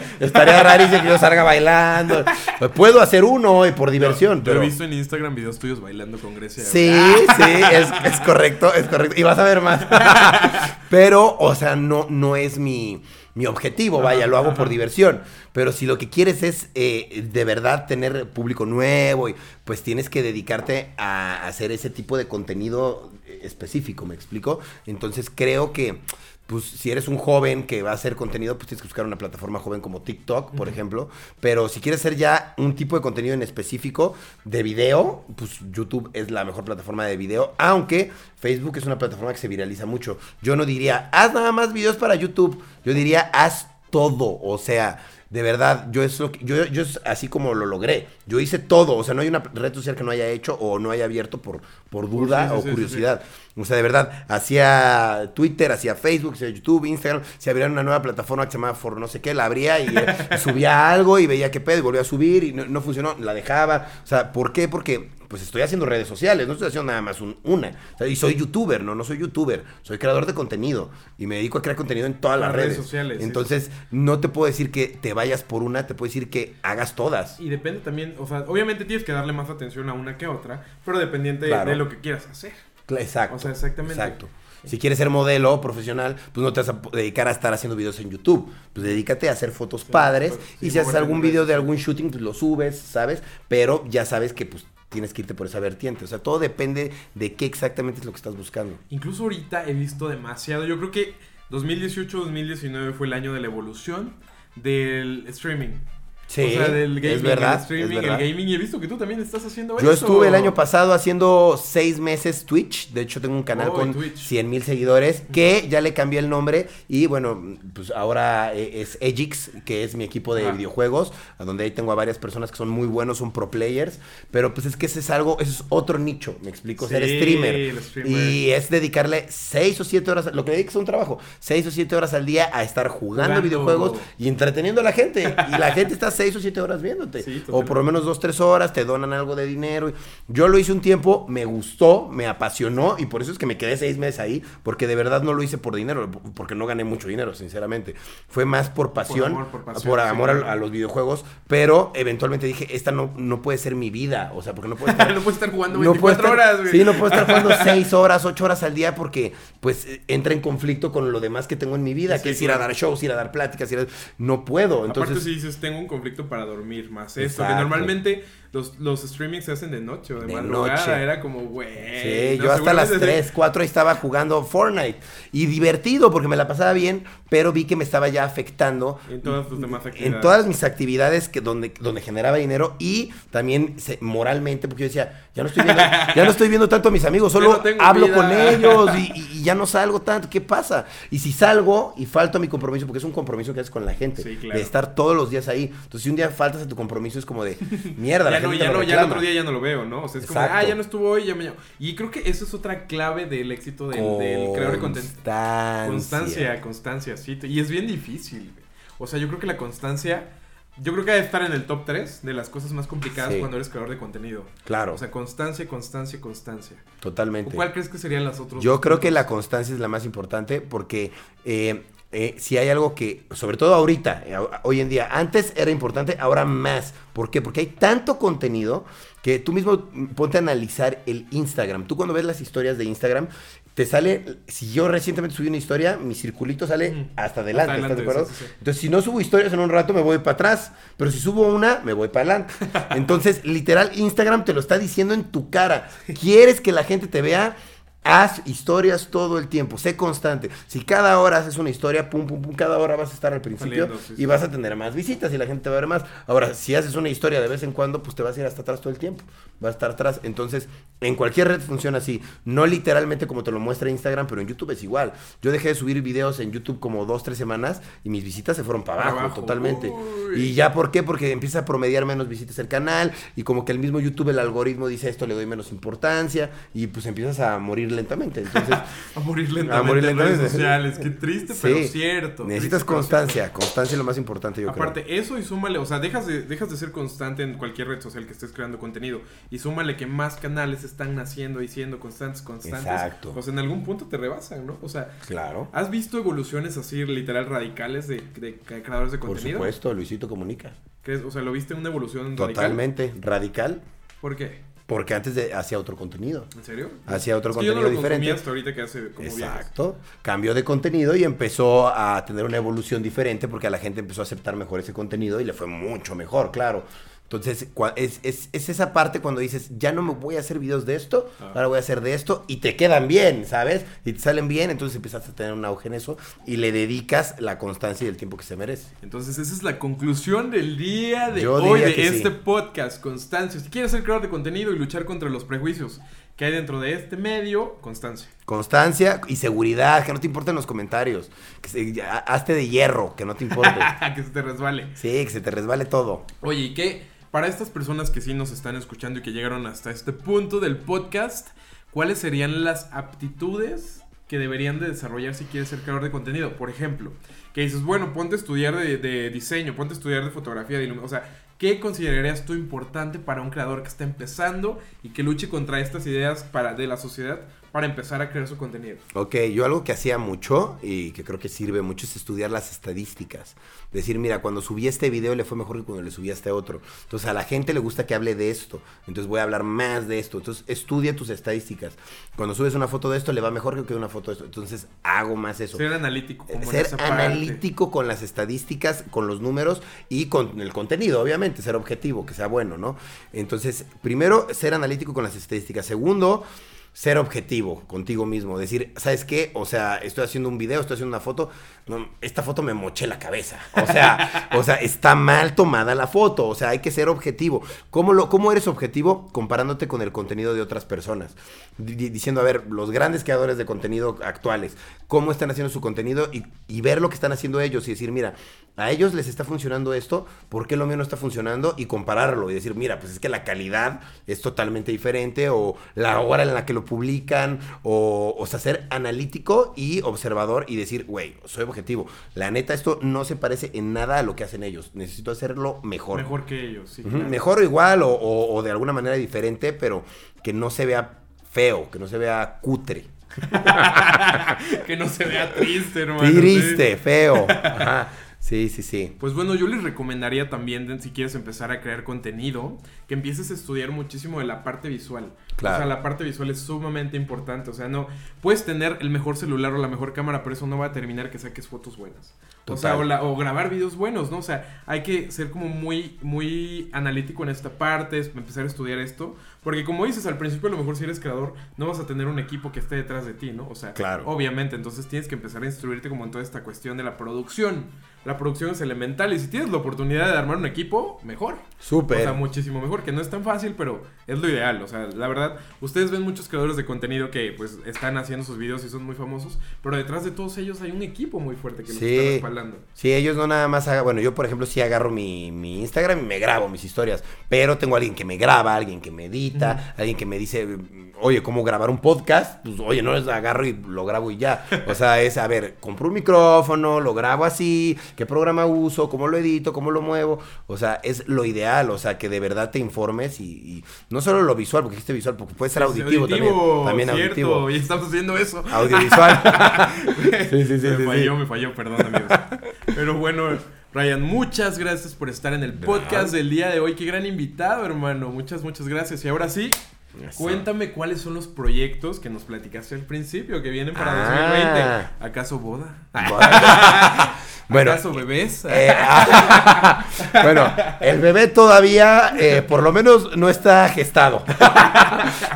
Estaría rarísimo que yo salga bailando. Puedo hacer uno hoy por diversión, Yo pero... he visto en Instagram videos tuyos bailando con Grecia. Sí, sí, es, es correcto, es correcto. Y vas a ver más. Pero, o sea, no, no es mi, mi objetivo, vaya, lo hago por diversión. Pero si lo que quieres es eh, de verdad tener público nuevo, y, pues tienes que dedicarte a hacer ese tipo de contenido eh, específico, ¿me explico? Entonces creo que pues si eres un joven que va a hacer contenido, pues tienes que buscar una plataforma joven como TikTok, por ejemplo. Pero si quieres hacer ya un tipo de contenido en específico de video, pues YouTube es la mejor plataforma de video, aunque Facebook es una plataforma que se viraliza mucho. Yo no diría, haz nada más videos para YouTube, yo diría, haz todo, o sea... De verdad, yo es, lo que- yo, yo es así como lo logré. Yo hice todo. O sea, no hay una red social que no haya hecho o no haya abierto por, por duda sí, sí, o sí, curiosidad. O sea, de verdad, hacía Twitter, hacía Facebook, hacía YouTube, Instagram. Si abría una nueva plataforma que se llamaba For no sé qué, la abría y eh, subía algo y veía qué pedo y volvía a subir y no, no funcionó, la dejaba. O sea, ¿por qué? Porque pues estoy haciendo redes sociales, no estoy haciendo nada más un- una. O sea, y soy youtuber, no, no soy youtuber, soy creador de contenido y me dedico a crear contenido en todas las, Las redes. redes sociales, sí. Entonces, no te puedo decir que te vayas por una, te puedo decir que hagas todas. Y depende también, o sea, obviamente tienes que darle más atención a una que a otra, pero dependiente de- Claro. de lo que quieras hacer. Exacto. O sea, exactamente. Exacto. Si quieres ser modelo profesional, pues no te vas a dedicar a estar haciendo videos en YouTube. Pues dedícate a hacer fotos padres. pues, sí, y si haces algún video de algún shooting, pues lo subes, ¿sabes? Pero ya sabes que pues tienes que irte por esa vertiente. O sea, todo depende de qué exactamente es lo que estás buscando. Incluso ahorita he visto demasiado. Yo creo que 2018-2019 fue el año de la evolución del streaming. Sí, o sea, del gaming, es verdad, el streaming, es verdad. el gaming. Y he visto que tú también estás haciendo Yo eso. estuve el año pasado haciendo seis meses Twitch. De hecho, tengo un canal Oh, con en Twitch. 100 mil seguidores que ya le cambié el nombre. Y bueno, pues ahora eh, es Egix, que es mi equipo de Ajá. videojuegos, donde ahí tengo a varias personas que son muy buenos, son pro players. Pero pues es que ese es algo, ese es otro nicho, me explico, ser streamer. Y es dedicarle seis o siete horas, lo que dediques a un trabajo, seis o siete horas al día a estar jugando, Jugando. videojuegos y entreteniendo a la gente. Y la gente está seis o siete horas viéndote. Sí, o por lo menos dos, tres horas, te donan algo de dinero. Yo lo hice un tiempo, me gustó, me apasionó y por eso es que me quedé seis meses ahí, porque de verdad no lo hice por dinero, porque no gané mucho dinero, sinceramente. Fue más por pasión, amor, por pasión, por sí, amor a- los videojuegos, pero eventualmente dije, esta no, no puede ser mi vida, o sea, porque no puedo estar... no puedes estar jugando No 24 puedo estar- horas, güey. Sí, no puedo estar jugando 6 horas, 8 horas al día porque pues entra en conflicto con lo demás que tengo en mi vida, Sí, que es ir a dar shows, ir a dar pláticas, ir a... no puedo. Entonces, Aparte si dices, tengo un conflicto para dormir más. Esto, que normalmente los, los streamings se hacen de noche o de, De madrugada, noche. era como, güey. Sí, no, yo hasta las seguramente- 3, 4 ahí estaba jugando Fortnite. Y divertido porque me la pasaba bien, pero vi que me estaba ya afectando En todas tus demás actividades. en todas mis actividades que donde, donde generaba dinero y también se- moralmente, porque yo decía, ya no estoy viendo, ya no estoy viendo tanto a mis amigos, solo no hablo vida. con ellos y, y- y ya no salgo tanto. ¿Qué pasa? Y si salgo y falto a mi compromiso, porque es un compromiso que haces con la gente, Sí, claro. de estar todos los días ahí. Entonces, si un día faltas a tu compromiso, es como de mierda, no, ya no, ya el otro día ya no lo veo, ¿no? O sea, es como, ah, ya no estuvo hoy, ya me llamo. Y creo que eso es otra clave del éxito del, del creador de contenido. Constancia. Constancia, sí. Y es bien difícil. O sea, yo creo que la constancia, yo creo que debe estar en el top 3 de las cosas más complicadas Sí. cuando eres creador de contenido. Claro, O sea, constancia, constancia, constancia. totalmente. ¿Cuál crees que serían las otras? Yo creo que la constancia es la más importante porque eh, eh, si hay algo que, sobre todo ahorita, eh, hoy en día, antes era importante, ahora más. ¿Por qué? Porque hay tanto contenido que tú mismo mm, ponte a analizar el Instagram. Tú cuando ves las historias de Instagram, te sale, si yo recientemente subí una historia, mi circulito sale hasta adelante, Hasta ¿estás de acuerdo? sí, sí, sí. Entonces, si no subo historias en un rato, me voy para atrás. Pero si subo una, me voy para adelante. Entonces, literal, Instagram te lo está diciendo en tu cara. ¿Quieres que la gente te vea? Haz historias todo el tiempo, sé constante. Si cada hora haces una historia, pum, pum, pum, cada hora vas a estar al principio Saliendo, sí, sí. y vas a tener más visitas y la gente te va a ver más. Ahora, si haces una historia de vez en cuando, pues te vas a ir hasta atrás todo el tiempo. Va a estar atrás. Entonces, en cualquier red funciona así. No literalmente como te lo muestra Instagram, pero en YouTube es igual. Yo dejé de subir videos en YouTube como dos, tres semanas y mis visitas se fueron para Para abajo, abajo. totalmente. Uy. Y ya, ¿por qué? Porque empieza a promediar menos visitas el canal y como que el mismo YouTube, el algoritmo dice esto, le doy menos importancia y pues empiezas a morir lentamente. Entonces, A morir lentamente A morir en redes sociales. Qué triste, pero cierto. necesitas Triste, constancia. Constancia es lo más importante, yo Aparte, creo. eso y súmale, o sea, dejas de, dejas de ser constante en cualquier red social que estés creando contenido. Y súmale que más canales están naciendo y siendo constantes, constantes. Exacto. Pues en algún punto te rebasan, ¿no? O sea, Claro. ¿has visto evoluciones así literal radicales de, de creadores de Por contenido? supuesto, Luisito comunica. ¿Crees? O sea, ¿lo viste una evolución radical? Totalmente. Radical. ¿Por qué? Porque antes de, hacía otro contenido. ¿En serio? Hacía otro Es que yo contenido no lo consumía diferente. hasta ahorita que hace como viajes. Exacto. Cambió de contenido y empezó a tener una evolución diferente porque a la gente empezó a aceptar mejor ese contenido y le fue mucho mejor, claro. Entonces, es, es- es esa parte cuando dices, ya no me voy a hacer videos de esto, Ah. ahora voy a hacer de esto, y te quedan bien, ¿sabes? Y te salen bien, entonces empiezas a tener un auge en eso y le dedicas la constancia y el tiempo que se merece. Entonces, esa es la conclusión del día de Yo hoy de este sí. podcast, constancia. Si quieres ser creador de contenido y luchar contra los prejuicios que hay dentro de este medio, constancia. Constancia y seguridad, que no te importen los comentarios. Que se- hazte de hierro, que no te importe. que se te resbale. sí, que se te resbale todo. Oye, ¿y qué? Para estas personas que sí nos están escuchando y que llegaron hasta este punto del podcast, ¿cuáles serían las aptitudes que deberían de desarrollar si quieres ser creador de contenido? Por ejemplo, que dices, bueno, ponte a estudiar de, diseño, ponte a estudiar de fotografía, de ilum- o sea, ¿qué considerarías tú importante para un creador que está empezando y que luche contra estas ideas para, de la sociedad para empezar a crear su contenido? Ok, yo algo que hacía mucho y que creo que sirve mucho es estudiar las estadísticas. Decir, mira, cuando subí este video le fue mejor que cuando le subí a este otro. Entonces a la gente le gusta que hable de esto. Entonces voy a hablar más de esto. Entonces estudia tus estadísticas. Cuando subes una foto de esto le va mejor que una foto de esto. Entonces hago más eso. Ser analítico, como Ser esa parte. analítico con las estadísticas, con los números y con el contenido, obviamente, ser objetivo, que sea bueno, ¿no? Entonces, primero, ser analítico con las estadísticas. Segundo, ser objetivo contigo mismo. Decir, ¿sabes qué? O sea, estoy haciendo un video, estoy haciendo una foto. Esta foto me moché la cabeza. O sea, o sea, está mal tomada la foto. O sea, hay que ser objetivo. ¿Cómo, lo, cómo eres objetivo? Comparándote con el contenido de otras personas. Di- di- diciendo, a ver, los grandes creadores de contenido actuales, cómo están haciendo su contenido y, ver lo que están haciendo ellos y decir, mira, a ellos les está funcionando esto, ¿por qué lo mío no está funcionando? Y compararlo y decir, mira, pues es que la calidad es totalmente diferente o la hora en la que lo publican, o, o sea, ser analítico y observador y decir, güey, soy objetivo. La neta, esto no se parece en nada a lo que hacen ellos. Necesito hacerlo mejor. Mejor que ellos, sí. Claro. Mejor o igual, o, o- o de alguna manera diferente, pero que no se vea feo, que no se vea cutre. que no se vea triste, hermano. sí. Triste, feo. Ajá. Sí, sí, sí. Pues bueno, yo les recomendaría también, si quieres empezar a crear contenido, que empieces a estudiar muchísimo de la parte visual. Claro. O sea, la parte visual es sumamente importante. O sea, no, puedes tener el mejor celular o la mejor cámara, pero eso no va a terminar que saques fotos buenas. O sea, Total. o, la- o grabar videos buenos, ¿no? O sea, hay que ser como muy, muy analítico en esta parte, empezar a estudiar esto. Porque como dices, al principio a lo mejor si eres creador, no vas a tener un equipo que esté detrás de ti, ¿no? O sea, Claro. obviamente, entonces tienes que empezar a instruirte como en toda esta cuestión de la producción. La producción es elemental y si tienes la oportunidad de armar un equipo, mejor. Súper. O sea, muchísimo mejor, que no es tan fácil, pero es lo ideal. O sea, la verdad, ustedes ven muchos creadores de contenido que pues están haciendo sus videos y son muy famosos, pero detrás de todos ellos hay un equipo muy fuerte que los Sí. está respaldando. Sí, ellos no nada más hagan, bueno, yo por ejemplo sí agarro mi, mi Instagram y me grabo mis historias, pero tengo alguien que me graba, alguien que me edita, alguien que me dice, oye, ¿cómo grabar un podcast? Pues oye, no es agarro y lo grabo y ya. O sea, es, a ver, compro un micrófono, lo grabo así, qué programa uso, cómo lo edito, cómo lo muevo. O sea, es lo ideal, o sea, que de verdad te informes y, y no solo lo visual, porque dijiste visual, porque puede ser auditivo, también. También cierto, auditivo. Y estamos haciendo eso. Audiovisual. sí, sí, sí. me sí, falló, sí. me falló, perdón, amigos. Pero bueno, Ryan, muchas gracias por estar en el podcast del día de hoy. Qué gran invitado, hermano. Muchas, muchas gracias. Y ahora sí, Eso. cuéntame cuáles son los proyectos que nos platicaste al principio que vienen para Ah. 2020. ¿Acaso boda? Bueno, ¿Acaso bebés? Eh, ah, bueno, el bebé todavía, eh, por lo menos, no está gestado.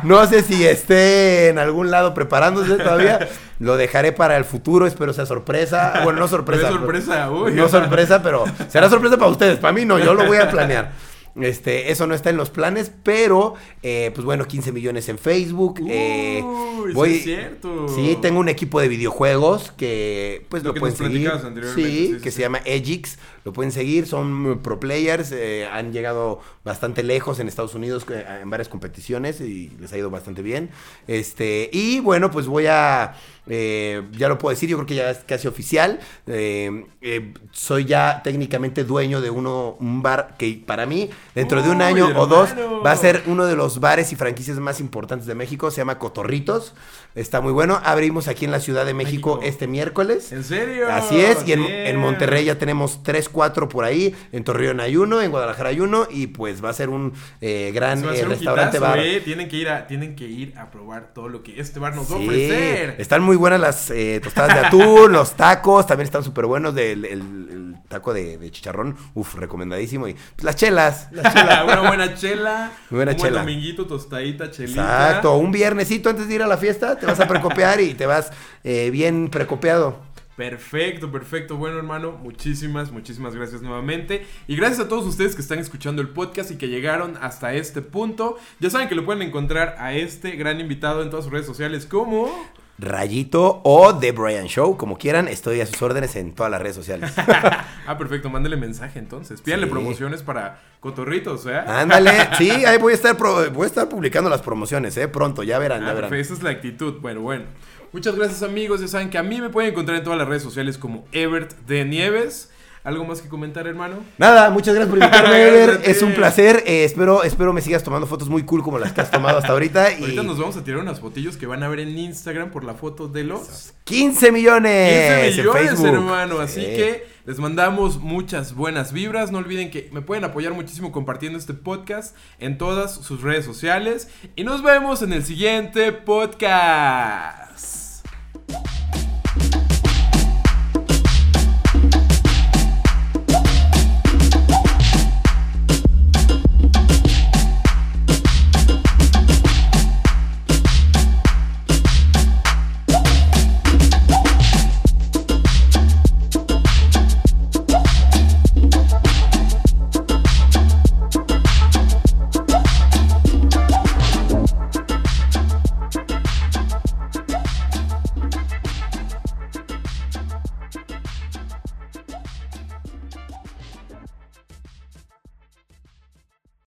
No sé si esté en algún lado preparándose todavía. Lo dejaré para el futuro, espero sea sorpresa. Bueno, no sorpresa. Bebé sorpresa, uy. No sorpresa, pero será sorpresa para ustedes. Para mí no, yo lo voy a planear. Este, eso no está en los planes, pero, eh, pues bueno, 15 millones en Facebook. eh, Uy, sí voy, es cierto. Sí, tengo un equipo de videojuegos que, pues Lo lo, que pueden seguir. Sí, sí, sí, que sí. se llama Edgix. Lo pueden seguir, son eh, pro players, eh, han llegado bastante lejos en Estados Unidos en varias competiciones y les ha ido bastante bien. Este, y bueno, pues voy a, eh, ya lo puedo decir, yo creo que ya es casi oficial. eh, eh, soy ya técnicamente dueño de uno, un bar que para mí, dentro de un año o dos, va a ser uno de los bares y franquicias más importantes de México. Se llama Cotorritos. Está muy bueno. Abrimos aquí en la Ciudad de México, México. este miércoles. ¿En serio? Así es, y en, Monterrey ya tenemos 3, 4 por ahí, en Torreón hay uno, en Guadalajara hay uno, y pues va a ser un eh, gran Se va a hacer un restaurante hitazo, bar. eh. Tienen que ir a, tienen que ir a probar todo lo que este bar nos va a ofrecer. están muy buenas las eh, tostadas de atún, los tacos, también están súper buenos del el, el taco de, de chicharrón, uf, recomendadísimo. Y pues, las chelas, las chelas. Una buena chela. Muy buena un buen chela. dominguito, tostadita, chelita. Exacto, un viernesito antes de ir a la fiesta, te vas a precopiar y te vas eh, bien precopiado. Perfecto, perfecto. Bueno, hermano, muchísimas, muchísimas gracias nuevamente. Y gracias a todos ustedes que están escuchando el podcast y que llegaron hasta este punto. Ya saben que lo pueden encontrar a este gran invitado en todas sus redes sociales como... Rayito o The Brian Show, como quieran, estoy a sus órdenes en todas las redes sociales. ah, perfecto, mándele mensaje entonces. Pídanle Sí. promociones para Cotorritos, ¿eh? Ándale, sí, ahí voy a estar pro- voy a estar publicando las promociones, eh, pronto, ya verán, Ah, ya verán. perfecto, esa es la actitud. Bueno, bueno. Muchas gracias amigos. Ya saben que a mí me pueden encontrar en todas las redes sociales como Ebert de Nieves. ¿Algo más que comentar, hermano? Nada, muchas gracias por invitarme, Ever. Es un placer. eh, espero, espero me sigas tomando fotos muy cool como las que has tomado hasta ahorita. Y Ahorita nos vamos a tirar unas fotillos que van a ver en Instagram por la foto de los 15 millones, 15 en millones, Facebook. hermano. Así Sí. que les mandamos muchas buenas vibras. No olviden que me pueden apoyar muchísimo compartiendo este podcast en todas sus redes sociales. Y nos vemos en el siguiente podcast.